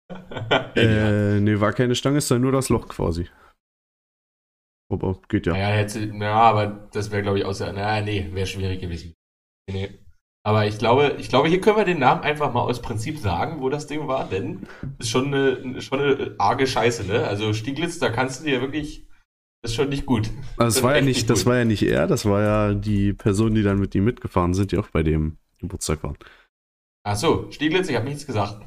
[LAUGHS] Äh, nee, war keine Stange, ist dann nur das Loch quasi. Aber geht ja. Naja, ja, aber das wäre, glaube ich, außer. Na, nee, wäre schwierig gewesen. Nee. Aber ich glaube, ich glaube, hier können wir den Namen einfach mal aus Prinzip sagen, wo das Ding war, denn ist schon eine, schon eine arge Scheiße, ne? Also Stieglitz, da kannst du dir wirklich. Das ist schon nicht gut. Also das war ja nicht, nicht das war ja nicht er, das war ja die Person, die dann mit ihm mitgefahren sind, die auch bei dem Geburtstag waren. Ach so, Stieglitz, ich habe nichts gesagt.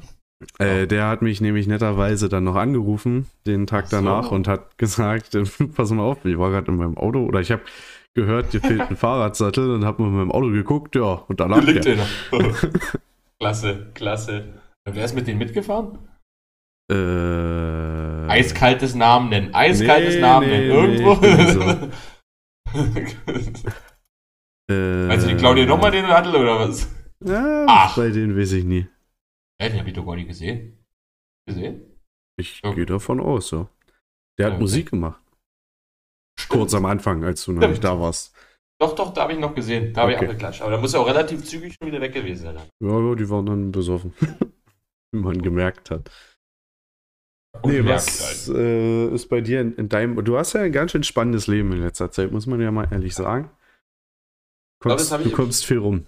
Äh, der hat mich nämlich netterweise dann noch angerufen, den Tag so. danach, und hat [LAUGHS] gesagt, pass mal auf, ich war gerade in meinem Auto, oder ich habe gehört, dir fehlt ein Fahrradsattel und habe mal in meinem Auto geguckt, ja, und danach Liegt der. [LAUGHS] klasse, klasse. Wer ist mit denen mitgefahren? Äh, Eiskaltes Namen nennen. Eiskaltes Nee, Namen nee, nennen. nee, Irgendwo. ich bin [LAUGHS] äh, du die Claudia nochmal den Radl oder was? Ja, Ach. bei denen weiß ich nie. Ja, den hab ich doch gar nicht gesehen. Gesehen? Ich Okay. gehe davon aus, ja. Der hat Okay. Musik gemacht. Kurz am Anfang, als du noch Stimmt. nicht da warst. Doch, doch, da habe ich noch gesehen. Da habe Okay. ich auch geklatscht. Aber da muss er auch relativ zügig schon wieder weg gewesen sein. Ja, ja, die waren dann besoffen. [LAUGHS] Wie man gemerkt hat. Nee, Unmerkt was halt. äh, ist bei dir in, in deinem. Du hast ja ein ganz schön spannendes Leben in letzter Zeit, muss man ja mal ehrlich sagen. glaube, Kommst, hab du kommst viel rum.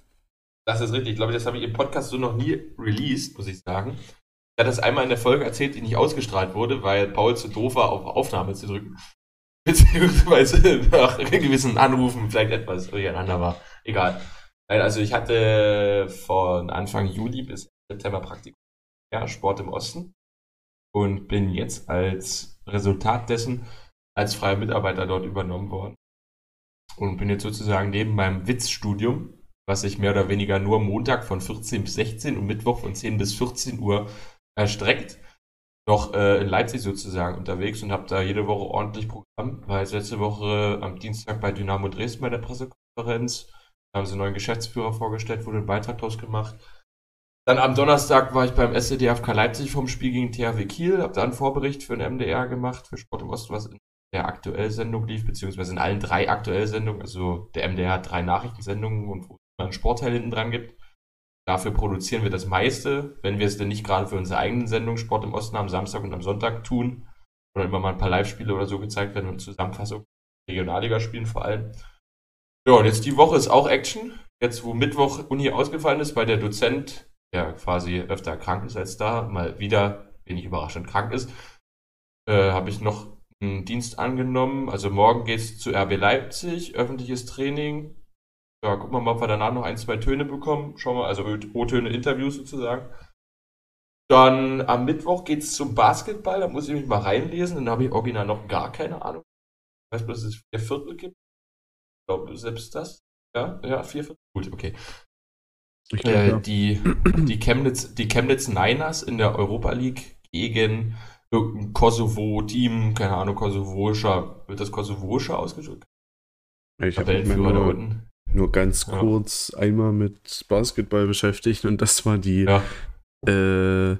Das ist richtig. Ich glaube, das habe ich im Podcast so noch nie released, muss ich sagen. Ich hatte das einmal in der Folge erzählt, die nicht ausgestrahlt wurde, weil Paul zu doof war, auf Aufnahme zu drücken. Beziehungsweise nach gewissen Anrufen vielleicht etwas durcheinander war. Egal. Also ich hatte von Anfang Juli bis September Praktikum. Ja, Sport im Osten. Und bin jetzt als Resultat dessen als freier Mitarbeiter dort übernommen worden. Und bin jetzt sozusagen neben meinem Witzstudium, was sich mehr oder weniger nur Montag von 14 bis 16 und Mittwoch von 10 bis 14 Uhr erstreckt, noch äh, in Leipzig sozusagen unterwegs und habe da jede Woche ordentlich Programm. War jetzt letzte Woche am Dienstag bei Dynamo Dresden bei der Pressekonferenz. Da haben sie einen neuen Geschäftsführer vorgestellt, wurde ein Beitrag draus gemacht. Dann am Donnerstag war ich beim SCDFK Leipzig vom Spiel gegen THW Kiel, habe da einen Vorbericht für den MDR gemacht, für Sport im Osten, was in der Aktuellsendung lief, beziehungsweise in allen drei Aktuellsendungen. Also der MDR hat drei Nachrichtensendungen und wo es einen Sportteil hinten dran gibt. Dafür produzieren wir das meiste, wenn wir es denn nicht gerade für unsere eigenen Sendungen Sport im Osten am Samstag und am Sonntag tun. Oder immer mal ein paar Live-Spiele oder so gezeigt werden und Zusammenfassung. Regionalliga spielen vor allem. Ja, und jetzt die Woche ist auch Action. Jetzt, wo Mittwoch Uni ausgefallen ist, weil der Dozent, der quasi öfter krank ist als da, mal wieder, wenig überraschend krank ist, äh, habe ich noch einen Dienst angenommen. Also morgen geht's zu RB Leipzig, öffentliches Training. Ja, gucken wir mal, ob wir danach noch ein, zwei Töne bekommen. Schauen wir, also O-Töne, Interviews sozusagen. Dann am Mittwoch geht's zum Basketball, da muss ich mich mal reinlesen, dann habe ich original noch gar keine Ahnung. Ich weiß bloß, dass es vier Viertel gibt. Ich glaube, selbst das. Ja, ja, vier Viertel. Gut, okay. Glaub, äh, ja. die, die, Chemnitz, die Chemnitz Niners in der Europa League gegen irgendein Kosovo-Team, keine Ahnung, kosovoischer, wird das kosovoischer ausgedrückt? Ich habe Tabellenführer da unten. Nur ganz Ja. kurz einmal mit Basketball beschäftigt und das war die Ja, äh, m-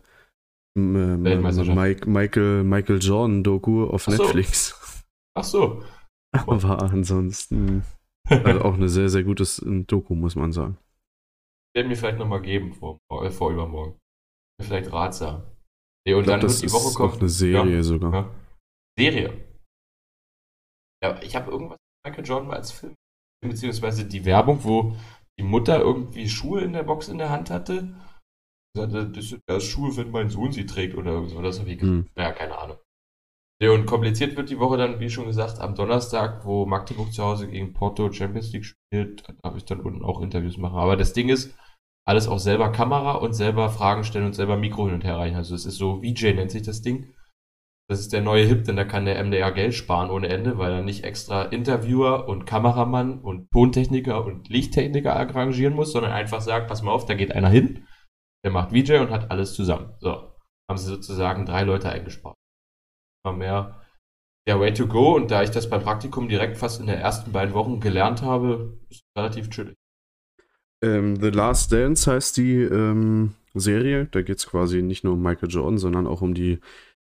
m- Weltmeisterschaft. Mike, Michael, Michael Jordan Doku auf Ach so. Netflix. ach so. [LAUGHS] Aber ansonsten also auch eine sehr, sehr gutes äh, Doku, muss man sagen. werden mir vielleicht nochmal geben vor, vor übermorgen. Vielleicht ratsam. Nee, und Ich glaube, dann das wird die Woche ist kommen. auch eine Serie Ja. sogar. Ja. Serie. Ja, ich habe irgendwas mit Michael Jordan mal als Film. Beziehungsweise die Werbung, wo die Mutter irgendwie Schuhe in der Box in der Hand hatte. Sagte, das sind das Schuhe, wenn mein Sohn sie trägt oder irgendwas. Das habe ich Hm. Ja, keine Ahnung. Nee, und kompliziert wird die Woche dann, wie schon gesagt, am Donnerstag, wo Magdeburg zu Hause gegen Porto Champions League spielt, da darf ich dann unten auch Interviews machen. Aber das Ding ist, alles auch selber Kamera und selber Fragen stellen und selber Mikro hin und her reichen. Also es ist so, VJ nennt sich das Ding. Das ist der neue Hip, denn da kann der MDR Geld sparen ohne Ende, weil er nicht extra Interviewer und Kameramann und Tontechniker und Lichttechniker arrangieren muss, sondern einfach sagt, pass mal auf, da geht einer hin, der macht VJ und hat alles zusammen. So, haben sie sozusagen drei Leute eingespart. Mal mehr der Way to go und da ich das beim Praktikum direkt fast in den ersten beiden Wochen gelernt habe, ist es relativ chillig. Ähm, The Last Dance heißt die ähm, Serie. Da geht es quasi nicht nur um Michael Jordan, sondern auch um die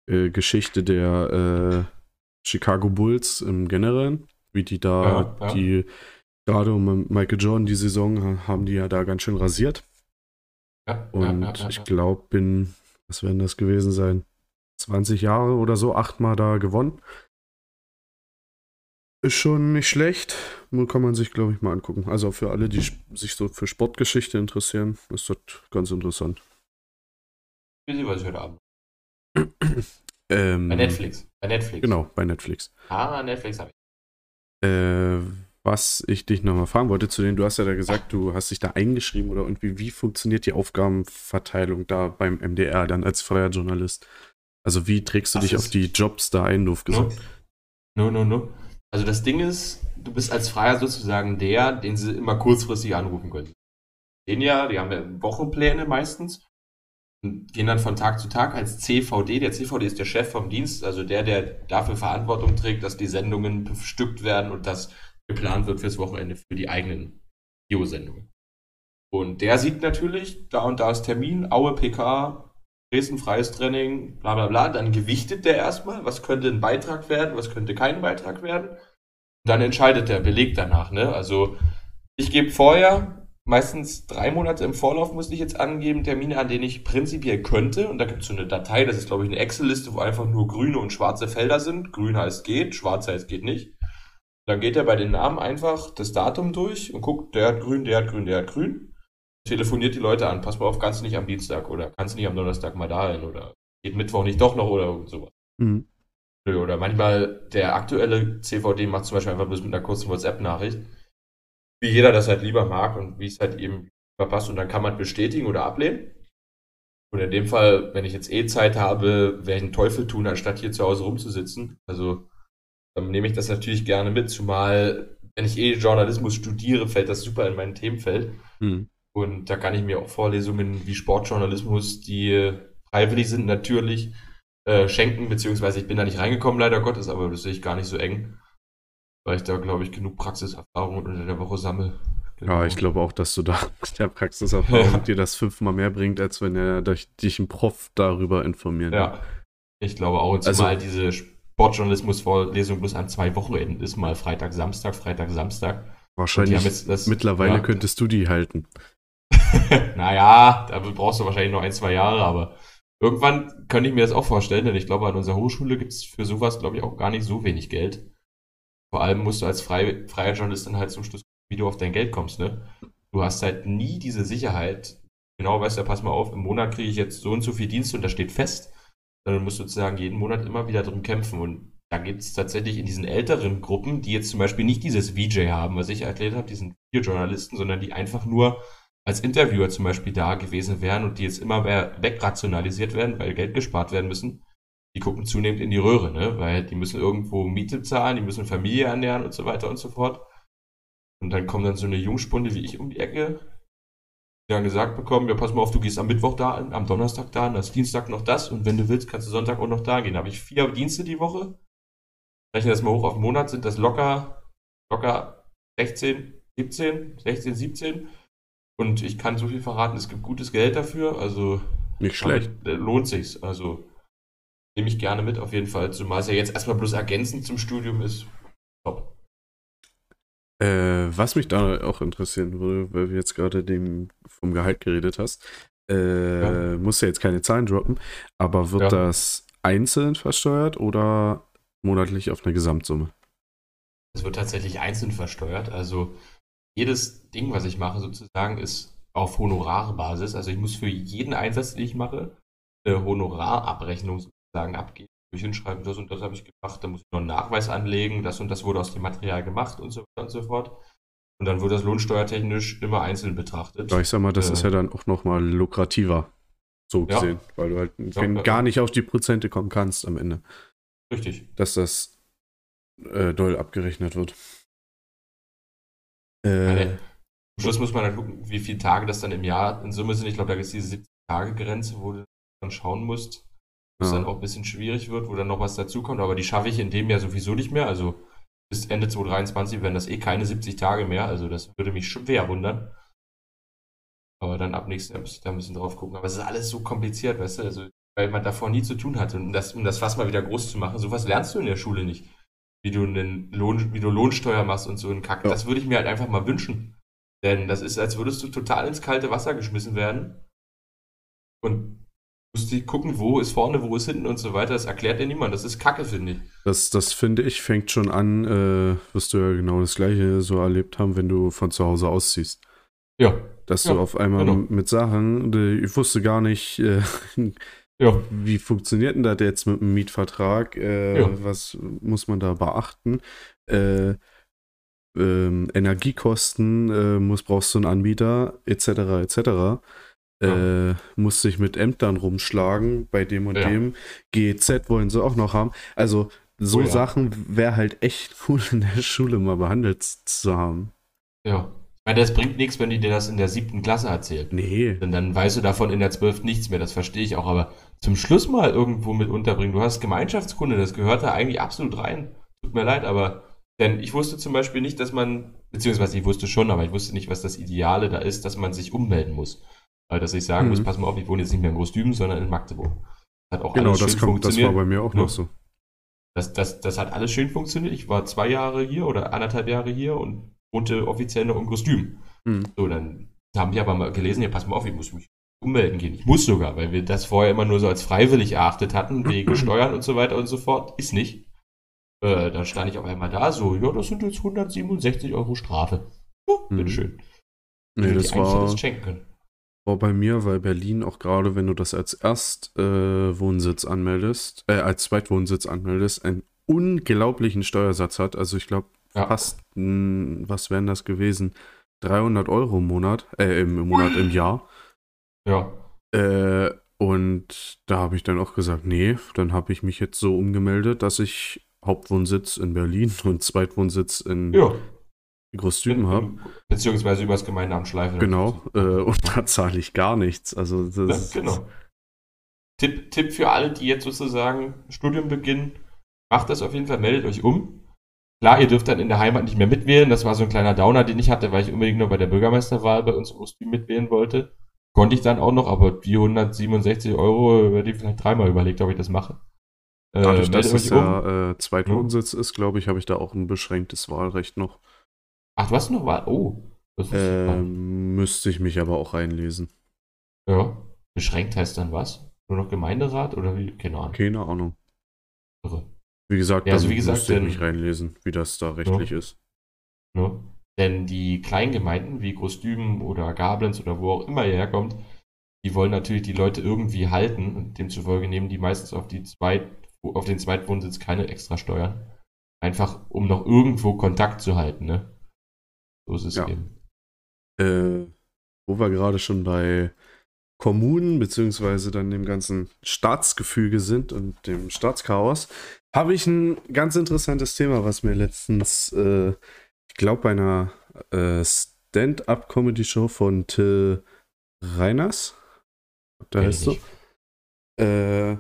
äh, Geschichte der äh, Chicago Bulls im Generellen. Wie die da, Ja, ja. die gerade um Michael Jordan die Saison ha- haben die ja da ganz schön rasiert. Ja, Und ich glaube, bin, was werden das gewesen sein? 20 Jahre oder so, achtmal da gewonnen. Ist schon nicht schlecht. Nur kann man sich, glaube ich, mal angucken. Also für alle, die sich so für Sportgeschichte interessieren, ist das ganz interessant. Wie sie was ich heute Abend. Ähm, Bei Netflix. Bei Netflix. Genau, bei Netflix. Ah, Netflix habe ich. Äh, was ich dich nochmal fragen wollte, zu denen, du hast ja da gesagt, du hast dich da eingeschrieben oder irgendwie, wie funktioniert die Aufgabenverteilung da beim MDR dann als freier Journalist? Also wie trägst du Das dich auf die Jobs da ein, doof gesagt? No, no, no. Also das Ding ist, du bist als Freier sozusagen der, den sie immer kurzfristig anrufen können. Den ja, die haben ja Wochenpläne meistens gehen dann von Tag zu Tag als CVD. Der CVD ist der Chef vom Dienst, also der, der dafür Verantwortung trägt, dass die Sendungen bestückt werden und dass geplant wird fürs Wochenende für die eigenen Bio-Sendungen. Und der sieht natürlich, da und da ist Termin, Aue PK, Dresden freies Training, bla bla bla. Dann gewichtet der erstmal, was könnte ein Beitrag werden, was könnte kein Beitrag werden. Und dann entscheidet der, belegt danach. Ne? Also ich gebe vorher, meistens drei Monate im Vorlauf musste ich jetzt angeben, Termine, an denen ich prinzipiell könnte. Und da gibt es so eine Datei, das ist glaube ich eine Excel-Liste, wo einfach nur grüne und schwarze Felder sind. Grün heißt geht, schwarz heißt geht nicht. Dann geht er bei den Namen einfach das Datum durch und guckt, der hat grün, der hat grün, der hat grün telefoniert die Leute an, pass mal auf, kannst du nicht am Dienstag oder kannst du nicht am Donnerstag mal dahin oder geht Mittwoch nicht doch noch oder irgend sowas. Mhm. Nö, Oder manchmal der aktuelle CVD macht zum Beispiel einfach bloß mit einer kurzen WhatsApp-Nachricht, wie jeder das halt lieber mag und wie es halt eben verpasst und dann kann man bestätigen oder ablehnen. Und in dem Fall, wenn ich jetzt eh Zeit habe, werde ich einen Teufel tun, anstatt hier zu Hause rumzusitzen. Also dann nehme ich das natürlich gerne mit, zumal wenn ich eh Journalismus studiere, fällt das super in mein Themenfeld. Mhm. Und da kann ich mir auch Vorlesungen wie Sportjournalismus, die freiwillig sind, natürlich äh, schenken, beziehungsweise ich bin da nicht reingekommen, leider Gottes, aber das sehe ich gar nicht so eng, weil ich da, glaube ich, genug Praxiserfahrung unter der Woche sammle. Genau. Ja, ich glaube auch, dass du da [LAUGHS] mit der Praxiserfahrung dir das fünfmal mehr bringt, als wenn er durch, dich ein Prof darüber informiert. Ja, ich glaube auch. Und Also- zumal diese Sportjournalismus-Vorlesung bloß an zwei Wochenenden ist, mal Freitag, Samstag, Freitag, Samstag. Wahrscheinlich das- mittlerweile ja. könntest du die halten. [LAUGHS] naja, da brauchst du wahrscheinlich noch ein, zwei Jahre, aber irgendwann könnte ich mir das auch vorstellen, denn ich glaube, an unserer Hochschule gibt es für sowas, glaube ich, auch gar nicht so wenig Geld. Vor allem musst du als frei, freier Journalist dann halt zum Schluss, wie du auf dein Geld kommst, ne? Du hast halt nie diese Sicherheit. Genau, weißt du, pass mal auf, im Monat kriege ich jetzt so und so viel Dienste und das steht fest. Sondern du musst sozusagen jeden Monat immer wieder drum kämpfen. Und da gibt es tatsächlich in diesen älteren Gruppen, die jetzt zum Beispiel nicht dieses VJ haben, was ich erklärt habe, diesen vier Journalisten, sondern die einfach nur als Interviewer zum Beispiel da gewesen wären und die jetzt immer mehr wegrationalisiert werden, weil Geld gespart werden müssen, die gucken zunehmend in die Röhre, ne? Weil die müssen irgendwo Miete zahlen, die müssen Familie ernähren und so weiter und so fort. Und dann kommt dann so eine Jungspunde wie ich um die Ecke, dann gesagt bekommen, ja, pass mal auf, du gehst am Mittwoch da an, am Donnerstag da an, hast Dienstag noch das und wenn du willst, kannst du Sonntag auch noch da gehen. Da habe ich vier Dienste die Woche. Rechne das mal hoch auf den Monat, sind das locker, locker 16, 17, 16, 17. Und ich kann so viel verraten, es gibt gutes Geld dafür, also Nicht schlecht. äh, lohnt sich's. Also nehme ich gerne mit, auf jeden Fall. Zumal es ja jetzt erstmal bloß ergänzend zum Studium ist. Top. Äh, was mich da auch interessieren würde, weil wir jetzt gerade dem vom Gehalt geredet hast, äh, Ja. muss ja jetzt keine Zahlen droppen, aber wird Ja. das einzeln versteuert oder monatlich auf eine Gesamtsumme? Es wird tatsächlich einzeln versteuert. Also jedes Ding, was ich mache, sozusagen, ist auf Honorarbasis. Also ich muss für jeden Einsatz, den ich mache, eine Honorarabrechnung abgeben. Wo ich hinschreiben, das und das habe ich gemacht, da muss ich noch einen Nachweis anlegen, das und das wurde aus dem Material gemacht und so weiter und so fort. Und dann wird das lohnsteuertechnisch immer einzeln betrachtet. Ja, ich sag mal, das Äh. ist ja dann auch nochmal lukrativer, so Ja. gesehen, weil du halt Ja, ja. gar nicht auf die Prozente kommen kannst am Ende, Richtig. dass das äh, doll abgerechnet wird. Äh, Am Schluss muss man dann gucken, wie viele Tage das dann im Jahr in Summe sind. Ich glaube, da gibt es diese 70-Tage-Grenze, wo du dann schauen musst, wo es Ja. dann auch ein bisschen schwierig wird, wo dann noch was dazukommt. Aber die schaffe ich in dem Jahr sowieso nicht mehr. Also bis Ende 2023 werden das eh keine 70 Tage mehr. Also das würde mich schwer wundern. Aber dann ab nächstem Jahr muss ich da ein bisschen drauf gucken. Aber es ist alles so kompliziert, weißt du? Also, weil man davor nie zu tun hatte. Und um das, um das Fass mal wieder groß zu machen, sowas lernst du in der Schule nicht. Wie du einen Lohn, wie du Lohnsteuer machst und so einen Kack. Ja. Das würde ich mir halt einfach mal wünschen. Denn das ist, als würdest du total ins kalte Wasser geschmissen werden. Und musst du gucken, wo ist vorne, wo ist hinten und so weiter. Das erklärt dir niemand. Das ist Kacke, finde ich. das, das finde ich, fängt schon an, äh, wirst du ja genau das gleiche so erlebt haben, wenn du von zu Hause ausziehst. Ja. Dass Ja, du auf einmal genau. mit Sachen, die, ich wusste gar nicht, äh, [LAUGHS] Ja. wie funktioniert denn das jetzt mit dem Mietvertrag? Äh, Ja. Was muss man da beachten? Äh, ähm, Energiekosten, äh, muss, brauchst du einen Anbieter, etc., etc. Äh, musst dich mit Ämtern rumschlagen, bei dem und Ja. dem. GEZ wollen sie auch noch haben. Also, so Oh ja. Sachen wäre halt echt [LAUGHS] cool in der Schule mal behandelt zu haben. Ja. Ich meine, das bringt nichts, wenn die dir das in der siebten Klasse erzählt. Nee. Denn dann weißt du davon in der zwölften nichts mehr. Das verstehe ich auch. Aber zum Schluss mal irgendwo mit unterbringen. Du hast Gemeinschaftskunde, das gehört da eigentlich absolut rein. Tut mir leid, aber denn ich wusste zum Beispiel nicht, dass man, beziehungsweise ich wusste schon, aber ich wusste nicht, was das Ideale da ist, dass man sich ummelden muss. Weil dass ich sagen Mhm. muss, pass mal auf, ich wohne jetzt nicht mehr in Großdüben, sondern in Magdeburg. Hat auch Genau, alles das, schön kommt, das war funktioniert. bei mir auch Ja. noch so. Das, das, das hat alles schön funktioniert. Ich war zwei Jahre hier oder anderthalb Jahre hier und wohnte offiziell noch in Kostüm. Mhm. So, dann haben die aber mal gelesen, ja, pass mal auf, ich muss mich ummelden gehen. Ich muss sogar, weil wir das vorher immer nur so als freiwillig erachtet hatten, [CLEARS THROAT] wegen Steuern und so weiter und so fort. Ist nicht. Äh, dann stand ich auf einmal da, so, ja, das sind jetzt 167 Euro Strafe. Ja, Mhm. bitteschön. Nee, Hätte das war, das schenken können. War bei mir, weil Berlin auch gerade, wenn du das als Erstwohnsitz äh, anmeldest, äh, als Zweitwohnsitz anmeldest, einen unglaublichen Steuersatz hat. Also ich glaube, Ja. fast, mh, was wären das gewesen? 300 Euro im Monat, äh, im, im Monat, im Jahr. Ja. Äh, und da habe ich dann auch gesagt, nee, dann habe ich mich jetzt so umgemeldet, dass ich Hauptwohnsitz in Berlin [LAUGHS] und Zweitwohnsitz in Ja. Großdüben habe. Beziehungsweise übers Gemeindeamt Schleife. Genau, äh, und [LAUGHS] da zahle ich gar nichts. Also Ja, das genau. Tipp, Tipp für alle, die jetzt sozusagen Studium beginnen, macht das auf jeden Fall, meldet euch um. Klar, ihr dürft dann in der Heimat nicht mehr mitwählen. Das war so ein kleiner Downer, den ich hatte, weil ich unbedingt nur bei der Bürgermeisterwahl bei uns in Ostbien mitwählen wollte. Konnte ich dann auch noch, aber die 167 Euro hätte ich vielleicht dreimal überlegt, ob ich das mache. Äh, Dadurch, dass meldet es euch um. ja äh, Zweitwohnsitz ist, glaube ich, habe ich da auch ein beschränktes Wahlrecht noch. Ach, du hast noch Wahl? Oh. Ähm, müsste ich mich aber auch reinlesen. ja. Beschränkt heißt dann was? Nur noch Gemeinderat oder wie? Keine Ahnung. Keine Ahnung. Irre. Wie gesagt, Ja, also wie gesagt, müsste ich denn- mich reinlesen, wie das da rechtlich ist. Ne? Denn die Kleingemeinden wie Großdüben oder Gablenz oder wo auch immer ihr herkommt, die wollen natürlich die Leute irgendwie halten und demzufolge nehmen die meistens auf, die Zweit, auf den Zweitwohnsitz keine extra Steuern. Einfach um noch irgendwo Kontakt zu halten. Ne? So ist es Ja. eben. Äh, wo wir gerade schon bei Kommunen beziehungsweise dann dem ganzen Staatsgefüge sind und dem Staatschaos, habe ich ein ganz interessantes Thema, was mir letztens, äh, ich glaube, bei einer äh, Stand-up-Comedy-Show von Till Reiners. Da heißt so. Äh,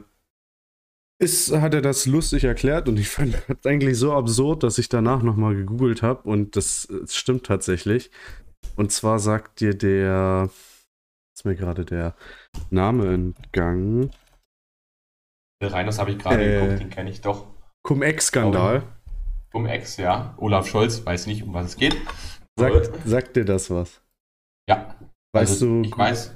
ist, hat er das lustig erklärt und ich fand [LAUGHS] das eigentlich so absurd, dass ich danach nochmal gegoogelt habe und das, äh, stimmt tatsächlich. Und zwar sagt dir der, ist mir gerade der Name entgangen, Reiners habe ich gerade Äh. geguckt, den kenne ich doch. Cum-Ex-Skandal. Um Ex, ja. Olaf Scholz, weiß nicht, um was es geht. Sagt, sagt dir das was? Ja. Weißt also, du, Ich weiß.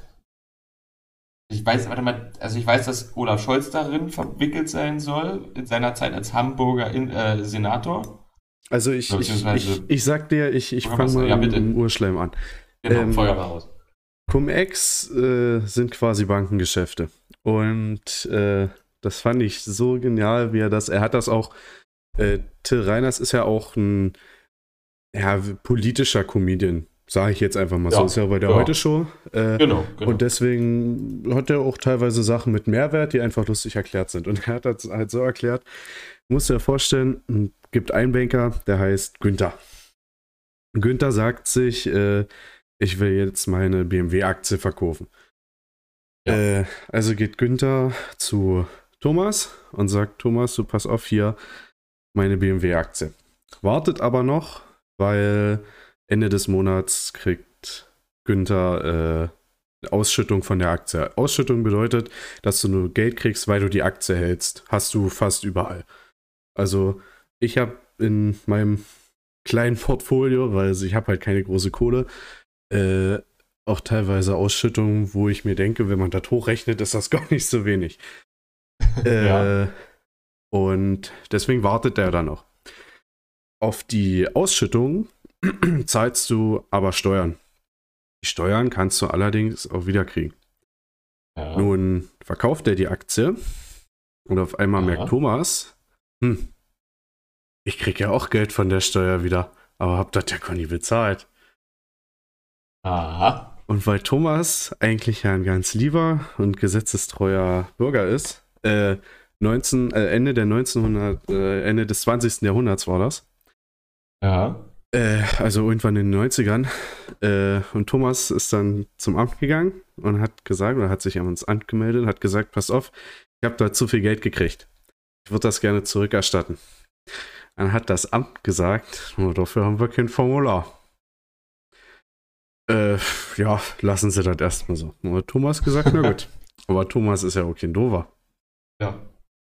Ich weiß, warte mal, also ich weiß, dass Olaf Scholz darin verwickelt sein soll, in seiner Zeit als Hamburger in, äh, Senator. also ich, ich, ich, ich sag dir, ich, ich fange mal Ja, im- im Urschleim an. Genau, Ähm, Feuer raus. Cum-Ex äh, sind quasi Bankengeschäfte. Und äh, das fand ich so genial, wie er das, er hat das auch, äh, Till Reiners ist ja auch ein ja, politischer Comedian, sage ich jetzt einfach mal so. Ja, Ist ja bei der ja. Heute-Show. Äh, Genau, genau. Und deswegen hat er auch teilweise Sachen mit Mehrwert, die einfach lustig erklärt sind. Und er hat das halt so erklärt, muss dir vorstellen, gibt einen Banker, der heißt Günther. Günther sagt sich, äh, ich will jetzt meine BMW-Aktie verkaufen. Ja. Äh, also geht Günther zu Thomas und sagt, Thomas, du pass auf hier, meine BMW-Aktie. Wartet aber noch, weil Ende des Monats kriegt Günther äh, eine Ausschüttung von der Aktie. Ausschüttung bedeutet, dass du nur Geld kriegst, weil du die Aktie hältst. Hast du fast überall. Also ich habe in meinem kleinen Portfolio, weil ich habe halt keine große Kohle, äh, auch teilweise Ausschüttungen, wo ich mir denke, wenn man das hochrechnet, ist das [LAUGHS] gar nicht so wenig. [LAUGHS] äh, Ja. Und deswegen wartet der dann noch. Auf die Ausschüttung [CLEARS THROAT] zahlst du aber Steuern. Die Steuern kannst du allerdings auch wieder kriegen. ja. Nun verkauft er die Aktie und auf einmal Ja. merkt Thomas, hm, ich krieg ja auch Geld von der Steuer wieder, aber hab das ja gar nicht bezahlt. Aha. Und weil Thomas eigentlich ja ein ganz lieber und gesetzestreuer Bürger ist, äh, 19, äh, Ende der 1900, äh, Ende des 20. Jahrhunderts war das, Ja. Äh, also irgendwann in den 90ern. Äh, und Thomas ist dann zum Amt gegangen und hat gesagt, oder hat sich ans Amt gemeldet und hat gesagt, pass auf, ich habe da zu viel Geld gekriegt. Ich würde das gerne zurückerstatten. Dann hat das Amt gesagt, "Oh, dafür haben wir kein Formular. Äh, ja, lassen Sie das erstmal so. Und Thomas gesagt, na gut. [LAUGHS] Aber Thomas ist ja auch kein Dover. Ja.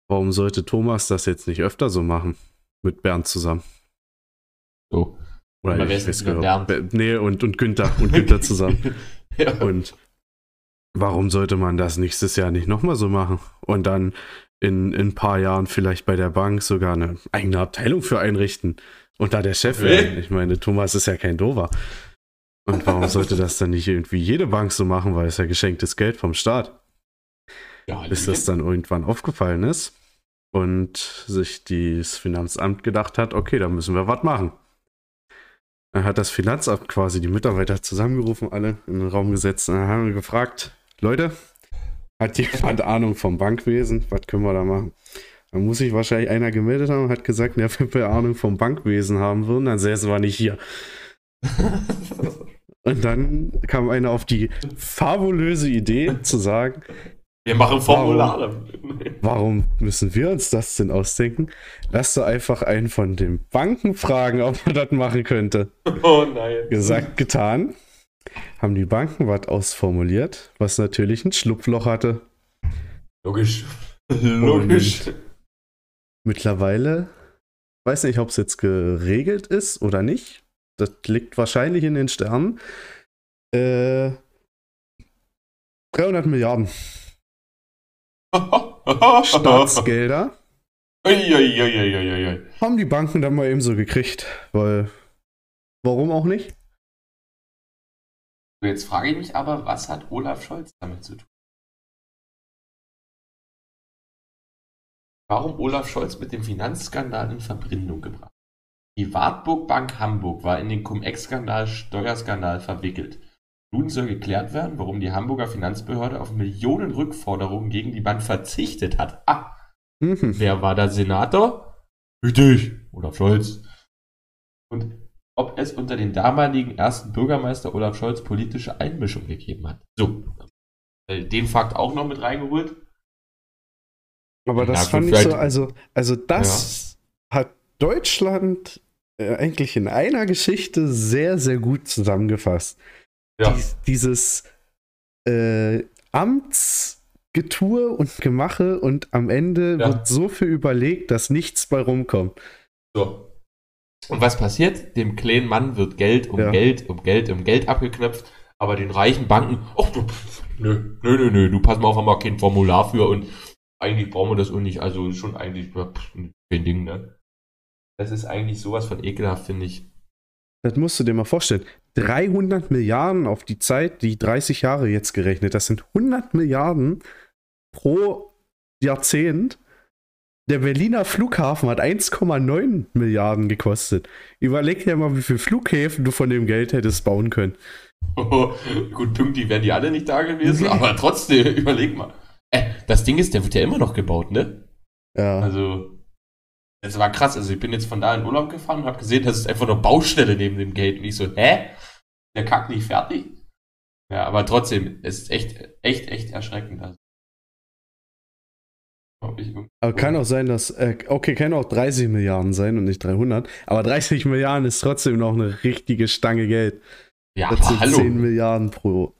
Warum sollte Thomas das jetzt nicht öfter so machen? Mit Bernd zusammen. So. Oder ich weiß nicht. Ber- Nee, und, und Günther. Und Günther zusammen. [LAUGHS] ja. Und warum sollte man das nächstes Jahr nicht nochmal so machen? Und dann in, in ein paar Jahren vielleicht bei der Bank sogar eine eigene Abteilung für einrichten. Und da der Chef werden. Ich meine, Thomas ist ja kein Dover. Und warum sollte das dann nicht irgendwie jede Bank so machen, weil es ja geschenktes Geld vom Staat? ja, bis das dann irgendwann aufgefallen ist und sich das Finanzamt gedacht hat, okay, da müssen wir was machen. Dann hat das Finanzamt quasi die Mitarbeiter zusammengerufen, alle in den Raum gesetzt und dann haben wir gefragt, Leute, hat jemand Ahnung vom Bankwesen? Was können wir da machen? Dann muss sich wahrscheinlich einer gemeldet haben und hat gesagt, ja, wenn wir Ahnung vom Bankwesen haben würden, dann säßen wir nicht hier. [LAUGHS] Und dann kam einer auf die fabulöse Idee zu sagen, Wir machen Formulare. Warum müssen wir uns das denn ausdenken? Lass doch einfach einen von den Banken fragen, ob man das machen könnte. [LAUGHS] Oh nein. Gesagt, getan. Haben die Banken was ausformuliert, was natürlich ein Schlupfloch hatte. Logisch. Logisch. Mittlerweile, weiß nicht, ob es jetzt geregelt ist oder nicht. Das liegt wahrscheinlich in den Sternen. Äh, 300 Milliarden Staatsgelder Uiuiuiuiui. haben die Banken dann mal eben so gekriegt, weil warum auch nicht? Jetzt frage ich mich aber, was hat Olaf Scholz damit zu tun? Warum Olaf Scholz mit dem Finanzskandal in Verbindung gebracht? Die Wartburg Bank Hamburg war in den Cum-Ex-Skandal, Steuerskandal verwickelt. Nun soll geklärt werden, warum die Hamburger Finanzbehörde auf Millionen Rückforderungen gegen die Bank verzichtet hat. Ah, Mhm. Wer war der Senator? Richtig, Olaf Scholz. Und ob es unter den damaligen ersten Bürgermeister Olaf Scholz politische Einmischung gegeben hat. So, äh, den Fakt auch noch mit reingeholt. Aber das Ja, fand ich so, also, also das hat Deutschland äh, eigentlich in einer Geschichte sehr, sehr gut zusammengefasst. Ja, Dies, dieses äh, Amtsgetue und Gemache und am Ende Ja. wird so viel überlegt, dass nichts bei rumkommt. so. Und was passiert? Dem kleinen Mann wird Geld um Ja. Geld um Geld um Geld abgeknöpft, aber den reichen Banken, ach du, nö, nö, nö, nö, du pass mal auf, haben wir kein Formular für und eigentlich brauchen wir das auch nicht, also schon eigentlich kein Ding, ne? Das ist eigentlich sowas von ekelhaft, finde ich. Das musst du dir mal vorstellen. 300 Milliarden auf die Zeit, die 30 Jahre jetzt gerechnet, das sind 100 Milliarden pro Jahrzehnt. Der Berliner Flughafen hat 1,9 Milliarden gekostet. Überleg dir mal, wie viele Flughäfen du von dem Geld hättest bauen können. [LAUGHS] Gut, pünktlich wären die alle nicht da gewesen, Nee. aber trotzdem, [LAUGHS] überleg mal. Äh, das Ding ist, der wird ja immer noch gebaut, ne? Ja. Also, das war krass. Also, ich bin jetzt von da in Urlaub gefahren und habe gesehen, das ist einfach nur Baustelle neben dem Gate. Und ich so, hä? Der Kack nicht fertig? Ja, aber trotzdem, es ist echt, echt, echt erschreckend. Also, Aber kann auch sein, dass, äh, okay, kann auch 30 Milliarden sein und nicht 300, aber 30 Milliarden ist trotzdem noch eine richtige Stange Geld. ja, Das sind hallo. 10 Milliarden pro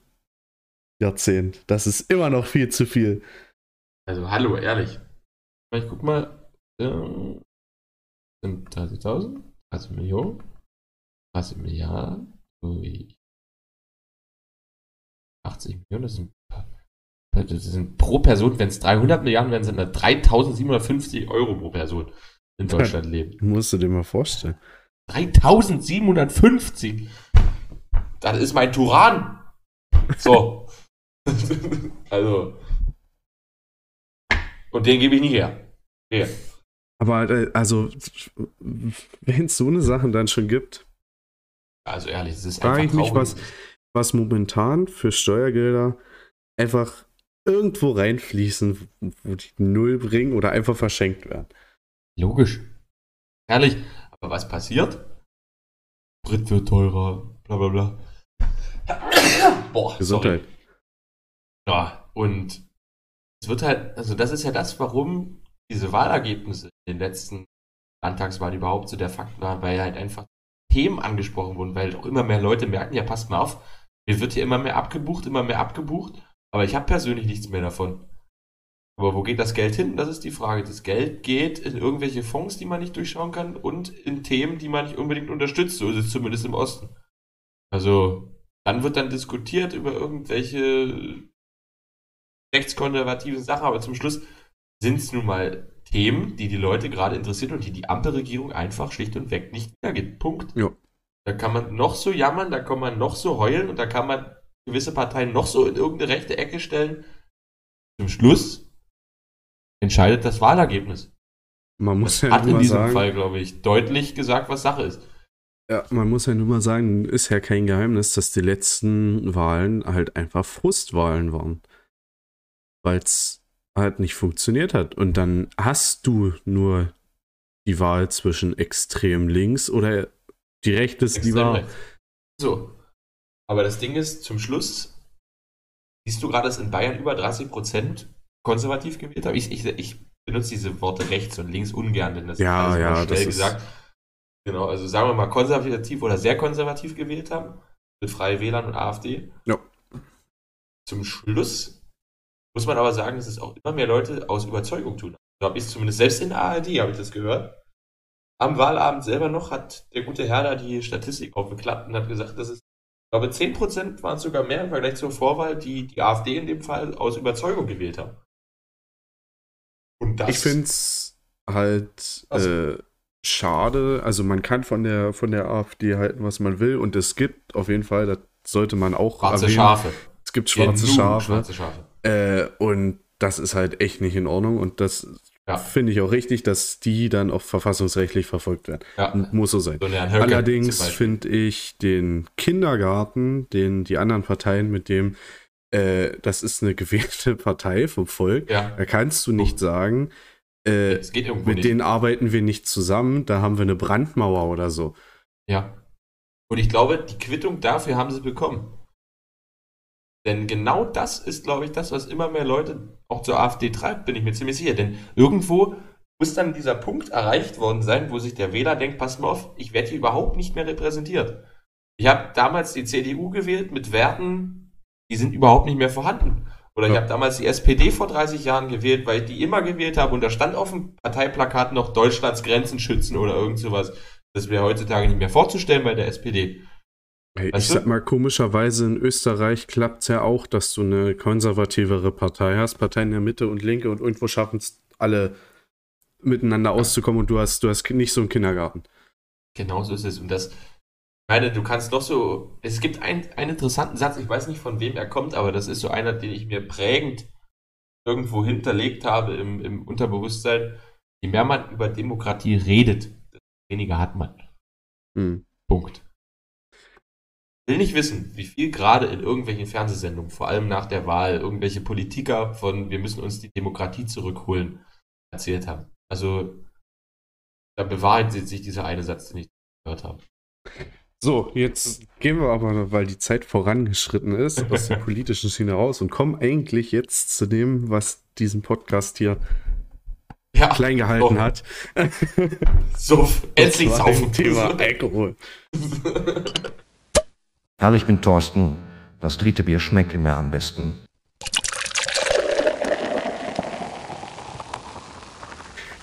Jahrzehnt. Das ist immer noch viel zu viel. Also, hallo, ehrlich. Ich guck mal. Äh, sind 30.000? 30 Millionen? 30 Milliarden? Ui. 80 Millionen, das sind, das sind pro Person, wenn es 300 Milliarden wären, sind das 3750 Euro pro Person in Deutschland leben. Musst du dir mal vorstellen. 3750! Das ist mein Turan! So. [LAUGHS] also. Und den gebe ich nicht her. Nee. Aber äh, also, wenn es so eine Sachen dann schon gibt, Also ehrlich, es ist Frage einfach ich mich, was- was momentan für Steuergelder einfach irgendwo reinfließen, wo die null bringen oder einfach verschenkt werden. Logisch. Ehrlich. Aber was passiert? Sprit wird teurer, bla bla bla. Boah, Gesundheit. Sorry. Ja, und es wird halt, also das ist ja das, warum diese Wahlergebnisse in den letzten Landtagswahlen überhaupt so der Fakt waren, weil halt einfach Themen angesprochen wurden, weil auch immer mehr Leute merken, ja, passt mal auf, mir wird hier immer mehr abgebucht, immer mehr abgebucht, aber ich habe persönlich nichts mehr davon. Aber wo geht das Geld hin? Das ist die Frage. Das Geld geht in irgendwelche Fonds, die man nicht durchschauen kann und in Themen, die man nicht unbedingt unterstützt. So ist es zumindest im Osten. Also, dann wird dann diskutiert über irgendwelche rechtskonservativen Sachen, aber zum Schluss sind es nun mal Themen, die die Leute gerade interessieren und die die Ampelregierung einfach schlicht und weg nicht wiedergibt. Punkt. Ja. Da kann man noch so jammern, da kann man noch so heulen und da kann man gewisse Parteien noch so in irgendeine rechte Ecke stellen. Zum Schluss entscheidet das Wahlergebnis. Man muss Das ja hat in diesem sagen, Fall, glaube ich, deutlich gesagt, was Sache ist. ja, man muss ja nur mal sagen, ist ja kein Geheimnis, dass die letzten Wahlen halt einfach Frustwahlen waren. Weil es halt nicht funktioniert hat. Und dann hast du nur die Wahl zwischen extrem links oder die rechte ist die Wahl. rechts. So. Aber das Ding ist, zum Schluss, siehst du gerade, dass in Bayern über 30% konservativ gewählt haben? Ich, ich, ich benutze diese Worte rechts und links ungern, denn das Ja, immer ja, schnell ist- gesagt. Genau, also sagen wir mal konservativ oder sehr konservativ gewählt haben, mit Freie Wählern und AfD. Ja. Zum Schluss muss man aber sagen, dass es auch immer mehr Leute aus Überzeugung tun. So habe ich es zumindest selbst in der ARD, habe ich das gehört. Am Wahlabend selber noch hat der gute Herr da die Statistik aufgeklappt und hat gesagt, dass es, ich glaube, 10% waren es sogar mehr im Vergleich zur Vorwahl, die die AfD in dem Fall aus Überzeugung gewählt haben. Und das Ich finde es halt Also- äh, schade. Also man kann von der, von der AfD halten, was man will. Und es gibt auf jeden Fall, das sollte man auch schwarze erwähnen, Schafe. es gibt schwarze Schafe. Schwarze Schafe. Äh, und das ist halt echt nicht in Ordnung. Und das Ja. finde ich auch richtig, dass die dann auch verfassungsrechtlich verfolgt werden. Ja. Muss so sein. So Allerdings finde ich den Kindergarten, den die anderen Parteien mit dem, äh, das ist eine [LAUGHS] gewählte Partei vom Volk. Ja, Da kannst du nicht sagen, äh, mit nicht. denen arbeiten wir nicht zusammen, da haben wir eine Brandmauer oder so. ja. Und ich glaube, die Quittung dafür haben sie bekommen. Denn genau das ist, glaube ich, das, was immer mehr Leute auch zur AfD treibt, bin ich mir ziemlich sicher. Denn irgendwo muss dann dieser Punkt erreicht worden sein, wo sich der Wähler denkt, pass mal auf, ich werde hier überhaupt nicht mehr repräsentiert. Ich habe damals die CDU gewählt mit Werten, die sind überhaupt nicht mehr vorhanden. Oder ich Ja. habe damals die SPD vor 30 Jahren gewählt, weil ich die immer gewählt habe und da stand auf dem Parteiplakat noch Deutschlands Grenzen schützen oder irgend sowas. Das wäre heutzutage nicht mehr vorzustellen bei der SPD. Hey, ich sag mal, komischerweise in Österreich klappt es ja auch, dass du eine konservativere Partei hast, Parteien in der Mitte und Linke und irgendwo schaffen es alle miteinander auszukommen und du hast, du hast nicht so einen Kindergarten. Genau so ist es. Und das, meine, du kannst doch so, es gibt ein, einen interessanten Satz, ich weiß nicht von wem er kommt, aber das ist so einer, den ich mir prägend irgendwo hinterlegt habe im, im Unterbewusstsein. Je mehr man über Demokratie redet, desto weniger hat man. Hm. Punkt. Will nicht wissen, wie viel gerade in irgendwelchen Fernsehsendungen, vor allem nach der Wahl, irgendwelche Politiker von wir müssen uns die Demokratie zurückholen, erzählt haben. Also, da bewahrheitet sich dieser eine Satz, den ich gehört habe. So, jetzt gehen wir aber, weil die Zeit vorangeschritten ist, [LAUGHS] aus der politischen Schiene raus und kommen eigentlich jetzt zu dem, was diesen Podcast hier Ja, klein gehalten Oh. hat. so, endlich saufen. Thema Alkohol. [LAUGHS] Hallo, ich bin Thorsten. Das dritte Bier schmeckt mir am besten.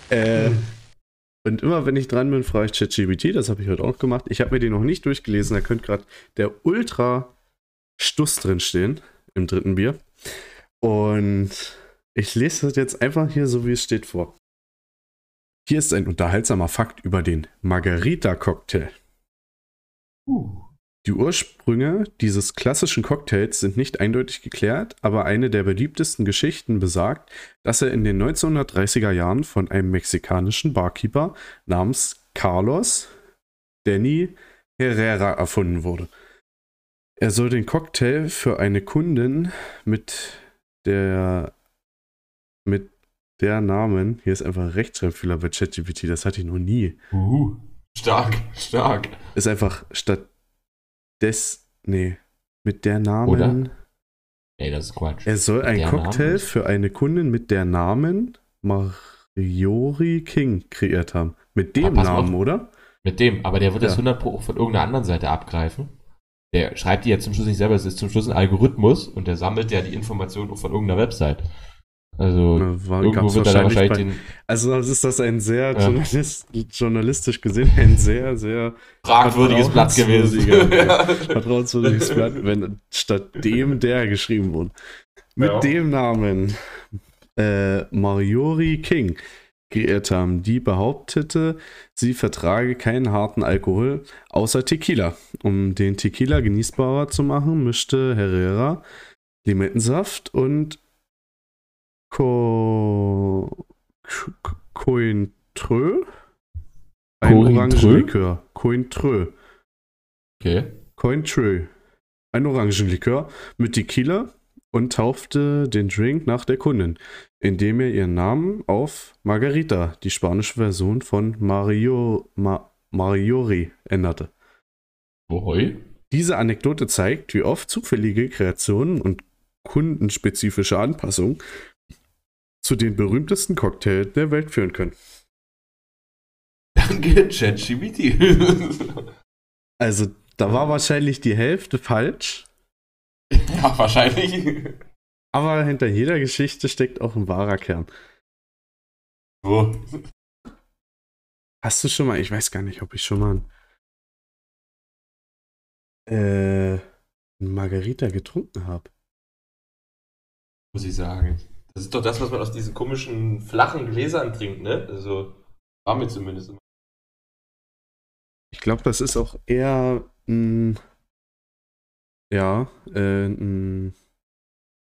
Äh, und immer wenn ich dran bin, frage ich ChatGPT, das habe ich heute auch gemacht. Ich habe mir den noch nicht durchgelesen, da könnte gerade der Ultra Stuss drin stehen im dritten Bier. Und ich lese das jetzt einfach hier so, wie es steht vor. Hier ist ein unterhaltsamer Fakt über den Margarita-Cocktail. Die Ursprünge dieses klassischen Cocktails sind nicht eindeutig geklärt, aber eine der beliebtesten Geschichten besagt, dass er in den 1930er Jahren von einem mexikanischen Barkeeper namens Carlos Danny Herrera erfunden wurde. Er soll den Cocktail für eine Kundin mit der mit der Namen, hier ist einfach Rechtschreibfehler bei ChatGPT, das hatte ich noch nie. Uh, stark, stark. Ist einfach statt des, nee, mit der Namen. Oder? Ey, das ist Quatsch. Er soll ein Cocktail Name? für eine Kundin mit der Namen Mariori King kreiert haben. Mit dem Namen, auf. oder? Mit dem, aber der wird das Ja. 100 Pro von irgendeiner anderen Seite abgreifen. Der schreibt die jetzt zum Schluss nicht selber, es ist zum Schluss ein Algorithmus und der sammelt ja die Informationen auch von irgendeiner Website. Also, Na, war- irgendwo wird er da wahrscheinlich wahrscheinlich bei- den Also das ist das ein sehr Ja. journalist, journalistisch gesehen ein sehr, sehr fragwürdiges Blatt gewesen. Ja. [LAUGHS] [LAUGHS] vertrauenswürdiges Blatt, wenn statt dem der geschrieben wurde. Mit Ja. dem Namen äh, Mariori King kreiert haben, die behauptete, sie vertrage keinen harten Alkohol außer Tequila. Um den Tequila genießbarer zu machen, mischte Herrera Limettensaft und Co Co- Cointreau ein? Orangenlikör. Cointreau. Okay. Cointreau. Ein Orangenlikör mit Tequila und taufte den Drink nach der Kundin, indem er ihren Namen auf Margarita, die spanische Version von Mario, Ma, Mariori, änderte. Ohoi. Diese Anekdote zeigt, wie oft zufällige Kreationen und kundenspezifische Anpassungen zu den berühmtesten Cocktails der Welt führen können. Danke, ChatGPT. [LAUGHS] Also, da war wahrscheinlich die Hälfte falsch, ja, wahrscheinlich. aber hinter jeder Geschichte steckt auch ein wahrer Kern. Wo? Hast du schon mal, ich weiß gar nicht, ob ich schon mal ein, äh, ein Margarita getrunken habe. Muss ich sagen. Das ist doch das, was man aus diesen komischen flachen Gläsern trinkt, ne? Also, war mir zumindest immer. Ich glaube, das ist auch eher ein, ja, äh, ein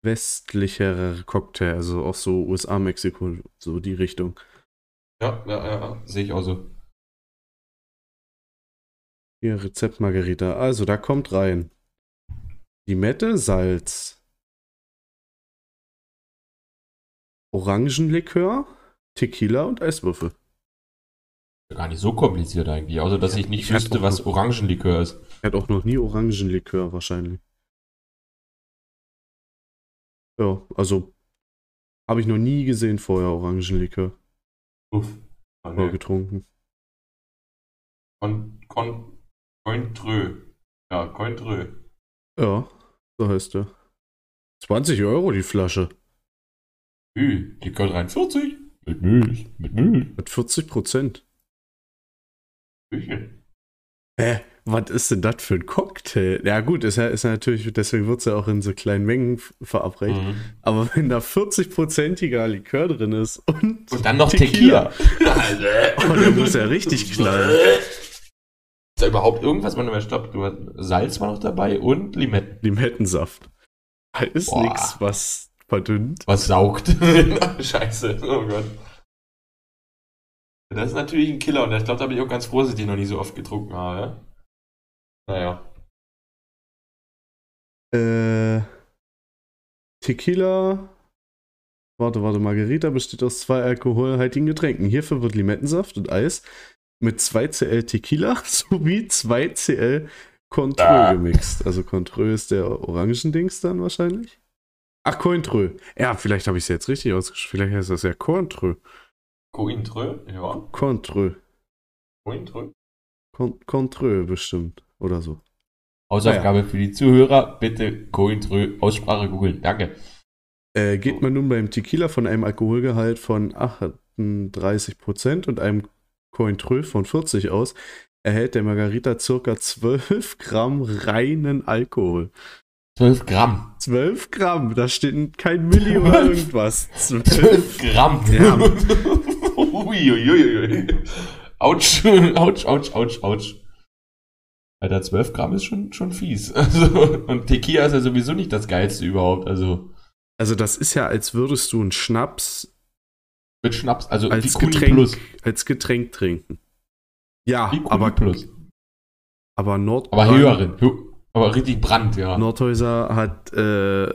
westlicherer Cocktail, also auch so USA, Mexiko, so die Richtung. Ja, ja, ja, ja. sehe ich auch so. Hier, Rezept Margarita. Also, da kommt rein Limette, Salz, Orangenlikör, Tequila und Eiswürfel. Gar nicht so kompliziert eigentlich, außer dass ich nicht Ich wüsste, was Orangenlikör ist. Er hat auch noch nie Orangenlikör wahrscheinlich. Ja, also habe ich noch nie gesehen vorher Orangenlikör Uff. Oh, nee. getrunken. Con, con, Cointrö. Ja, Cointrö. Ja, so heißt er. 20 Euro die Flasche. Ü, Likör 43. Mit Milch, mit Milch. Mit 40 Prozent. Hä? Was ist denn das für ein Cocktail? Ja, gut, ist ja, ist ja natürlich, deswegen wird es ja auch in so kleinen Mengen verabreicht. Mhm. Aber wenn da 40-prozentiger Likör drin ist und, Und dann noch Tequila. Oh, [LAUGHS] der muss ja richtig [LAUGHS] knallen. Ist da überhaupt irgendwas? Mal, stopp. Du hast Salz war noch dabei und Limetten. Limettensaft. Da ist nichts, was verdünnt. Was saugt. [LAUGHS] Scheiße. Oh Gott. Das ist natürlich ein Killer und ich glaube, da bin ich auch ganz froh, dass ich den noch nie so oft getrunken habe. Naja. Äh, Tequila. Warte, warte, Margarita besteht aus zwei alkoholhaltigen Getränken. Hierfür wird Limettensaft und Eis mit 2cl Tequila [LAUGHS] sowie 2cl Contreux Ah. gemixt. Also Contreux ist der Orangendings dann wahrscheinlich. Ach, Cointreux. Ja, vielleicht habe ich es jetzt richtig ausgesprochen. Vielleicht heißt das ja Cointreux. Cointreux? Ja. Cointreux. Cointreux. Con Contreux bestimmt. Oder so. Hausaufgabe für die Zuhörer, bitte Cointreux Aussprache googeln. Danke. Äh, geht man nun beim Tequila von einem Alkoholgehalt von 38% und einem Cointreux von 40 aus, erhält der Margarita circa 12 Gramm reinen Alkohol. 12 Gramm. 12 Gramm, da steht kein Milli oder irgendwas. 12. 12 Gramm. Ja. [LAUGHS] Uiuiuiui. Autsch, autsch, autsch, autsch, autsch. Alter, 12 Gramm ist schon, schon fies. [LAUGHS] Also, und Tequila ist ja sowieso nicht das Geilste überhaupt. Also, Also das ist ja, als würdest du einen Schnaps mit Schnaps, also als Getränk, Plus. als Getränk trinken. Ja, aber, Plus. aber Nord Aber höheren. hö- Aber richtig Brand, ja. Nordhäuser hat äh,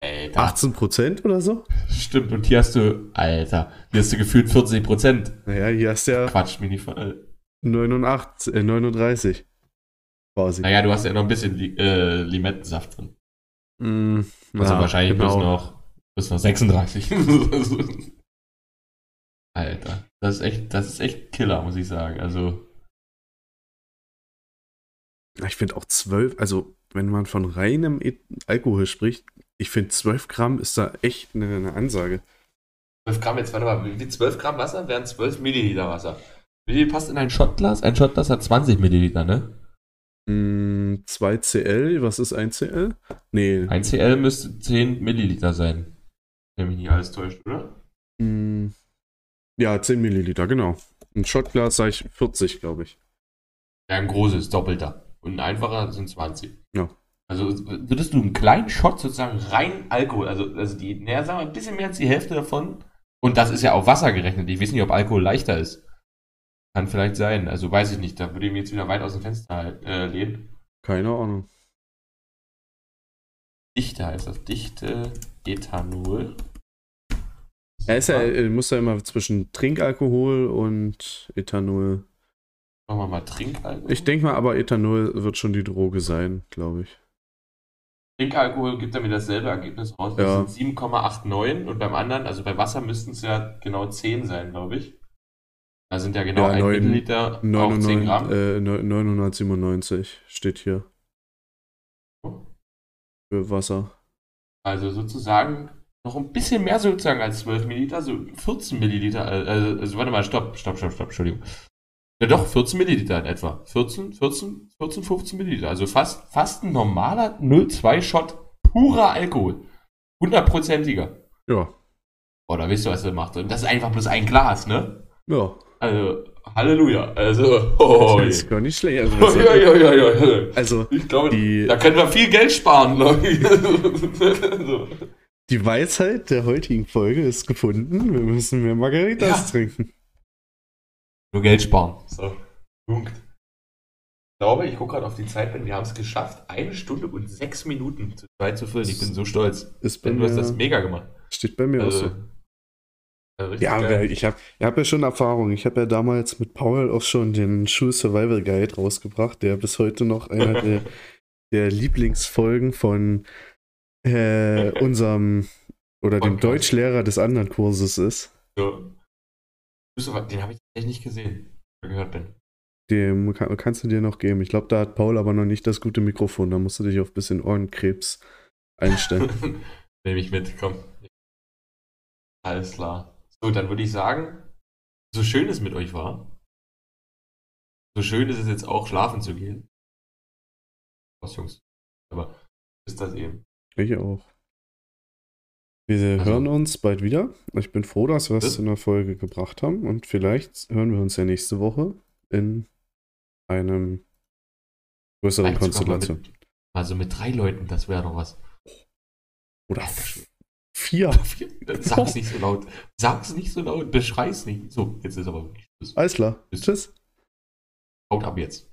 Alter. 18% oder so. Stimmt, und hier hast du, Alter, hier hast du gefühlt 40 Prozent. Naja, hier hast du ja Quatsch, mir nicht. Äh, 89, äh, 39. Quasi. naja, du hast ja noch ein bisschen Li äh, Limettensaft drin. Mm, Also ja, wahrscheinlich genau. bis noch, bis noch 36. [LAUGHS] Alter, das ist echt, das ist echt Killer, muss ich sagen. Also, Ich finde auch 12, also wenn man von reinem E- Alkohol spricht, ich finde 12 Gramm ist da echt eine, eine Ansage. 12 Gramm, jetzt warte mal, wie wie 12 Gramm Wasser wären 12 Milliliter Wasser. Wie viel passt in ein Shotglas? Ein Shotglas hat 20 Milliliter, ne? Mm, 2 CL, was ist 1 CL? Nee, Ein CL müsste 10 Milliliter sein. Wenn mich nicht alles täuscht, oder? mm, ja, 10 Milliliter, genau. Ein Shotglas sage ich 40, glaube ich. Ja, ein großes, doppelter. Und ein einfacher sind 20. Ja. Also würdest du einen kleinen Shot sozusagen rein Alkohol, also, also die, naja, sagen wir ein bisschen mehr als die Hälfte davon. Und das ist ja auf Wasser gerechnet. Ich weiß nicht, ob Alkohol leichter ist. Kann vielleicht sein. Also weiß ich nicht. Da würde ich mir jetzt wieder weit aus dem Fenster halt, äh, lehnen. Keine Ahnung. Dichte heißt das. Dichte Ethanol. Er ist ja, äh, muss ja immer zwischen Trinkalkohol und Ethanol. Machen wir mal Trinkalkohol. Ich denke mal, aber Ethanol wird schon die Droge sein, glaube ich. Trinkalkohol gibt dann wieder dasselbe Ergebnis raus. Das Ja. sind 7,89 und beim anderen, also bei Wasser müssten es ja genau 10 sein, glaube ich. Da sind ja genau Ja, ein neun- Milliliter auf 10 99, Gramm. äh, neun- 997 steht hier für Wasser. Also sozusagen noch ein bisschen mehr sozusagen als 12 Milliliter, so 14 Milliliter. Also, also warte mal, stopp, stopp, stopp, stopp, Entschuldigung. Ja doch, 14 Milliliter in etwa. 14, 14, 14, 15 Milliliter. Also fast, fast ein normaler 0,2-Shot purer Alkohol. Hundertprozentiger. Ja, Boah, da weißt du, was er macht. Und das ist einfach bloß ein Glas, ne? ja. Also, Halleluja. Also, [LAUGHS] oh, das ist gar nicht schlecht. Also, oh, ja, ja, ja, ja, ja. also Ich glaube, Die- da können wir viel Geld sparen, glaube [LAUGHS] ich. so. die Weisheit der heutigen Folge ist gefunden. Wir müssen mehr Margaritas Ja. trinken. Nur Geld sparen. So, Punkt. Ich glaube, ich gucke gerade auf die Zeit, wenn wir haben es geschafft, eine Stunde und sechs Minuten zu zweit zu füllen. Ich bin so stolz. Ist bei Denn du hast das mir, mega gemacht. steht bei mir auch Also, so. Also richtig Ja, geil. weil ich habe ich hab ja schon Erfahrung. Ich habe ja damals mit Paul auch schon den Shoe Survival Guide rausgebracht, der bis heute noch einer [LAUGHS] der, der Lieblingsfolgen von äh, unserem oder dem Podcast. Deutschlehrer des anderen Kurses ist. So. Den habe ich echt nicht gesehen, gehört bin. Dem kann, kannst du dir noch geben. Ich glaube, da hat Paul aber noch nicht das gute Mikrofon. Da musst du dich auf ein bisschen Ohrenkrebs einstellen. [LAUGHS] Nehme ich mit, komm. Alles klar. So, dann würde ich sagen, so schön es mit euch war, so schön ist es jetzt auch, schlafen zu gehen. Was, Jungs? Aber ist das eben. ich auch. Wir Also- hören uns bald wieder. Ich bin froh, dass wir es in der Folge gebracht haben. Und vielleicht hören wir uns ja nächste Woche in einem größeren Vielleicht Konstellation. Mit, also mit drei Leuten, das wäre doch was. Oder Alter vier. [LAUGHS] Sag's nicht so laut. Sag's nicht so laut. Beschrei's nicht. So, jetzt ist aber wirklich Schluss. Alles klar. Tschüss. Haut ab jetzt.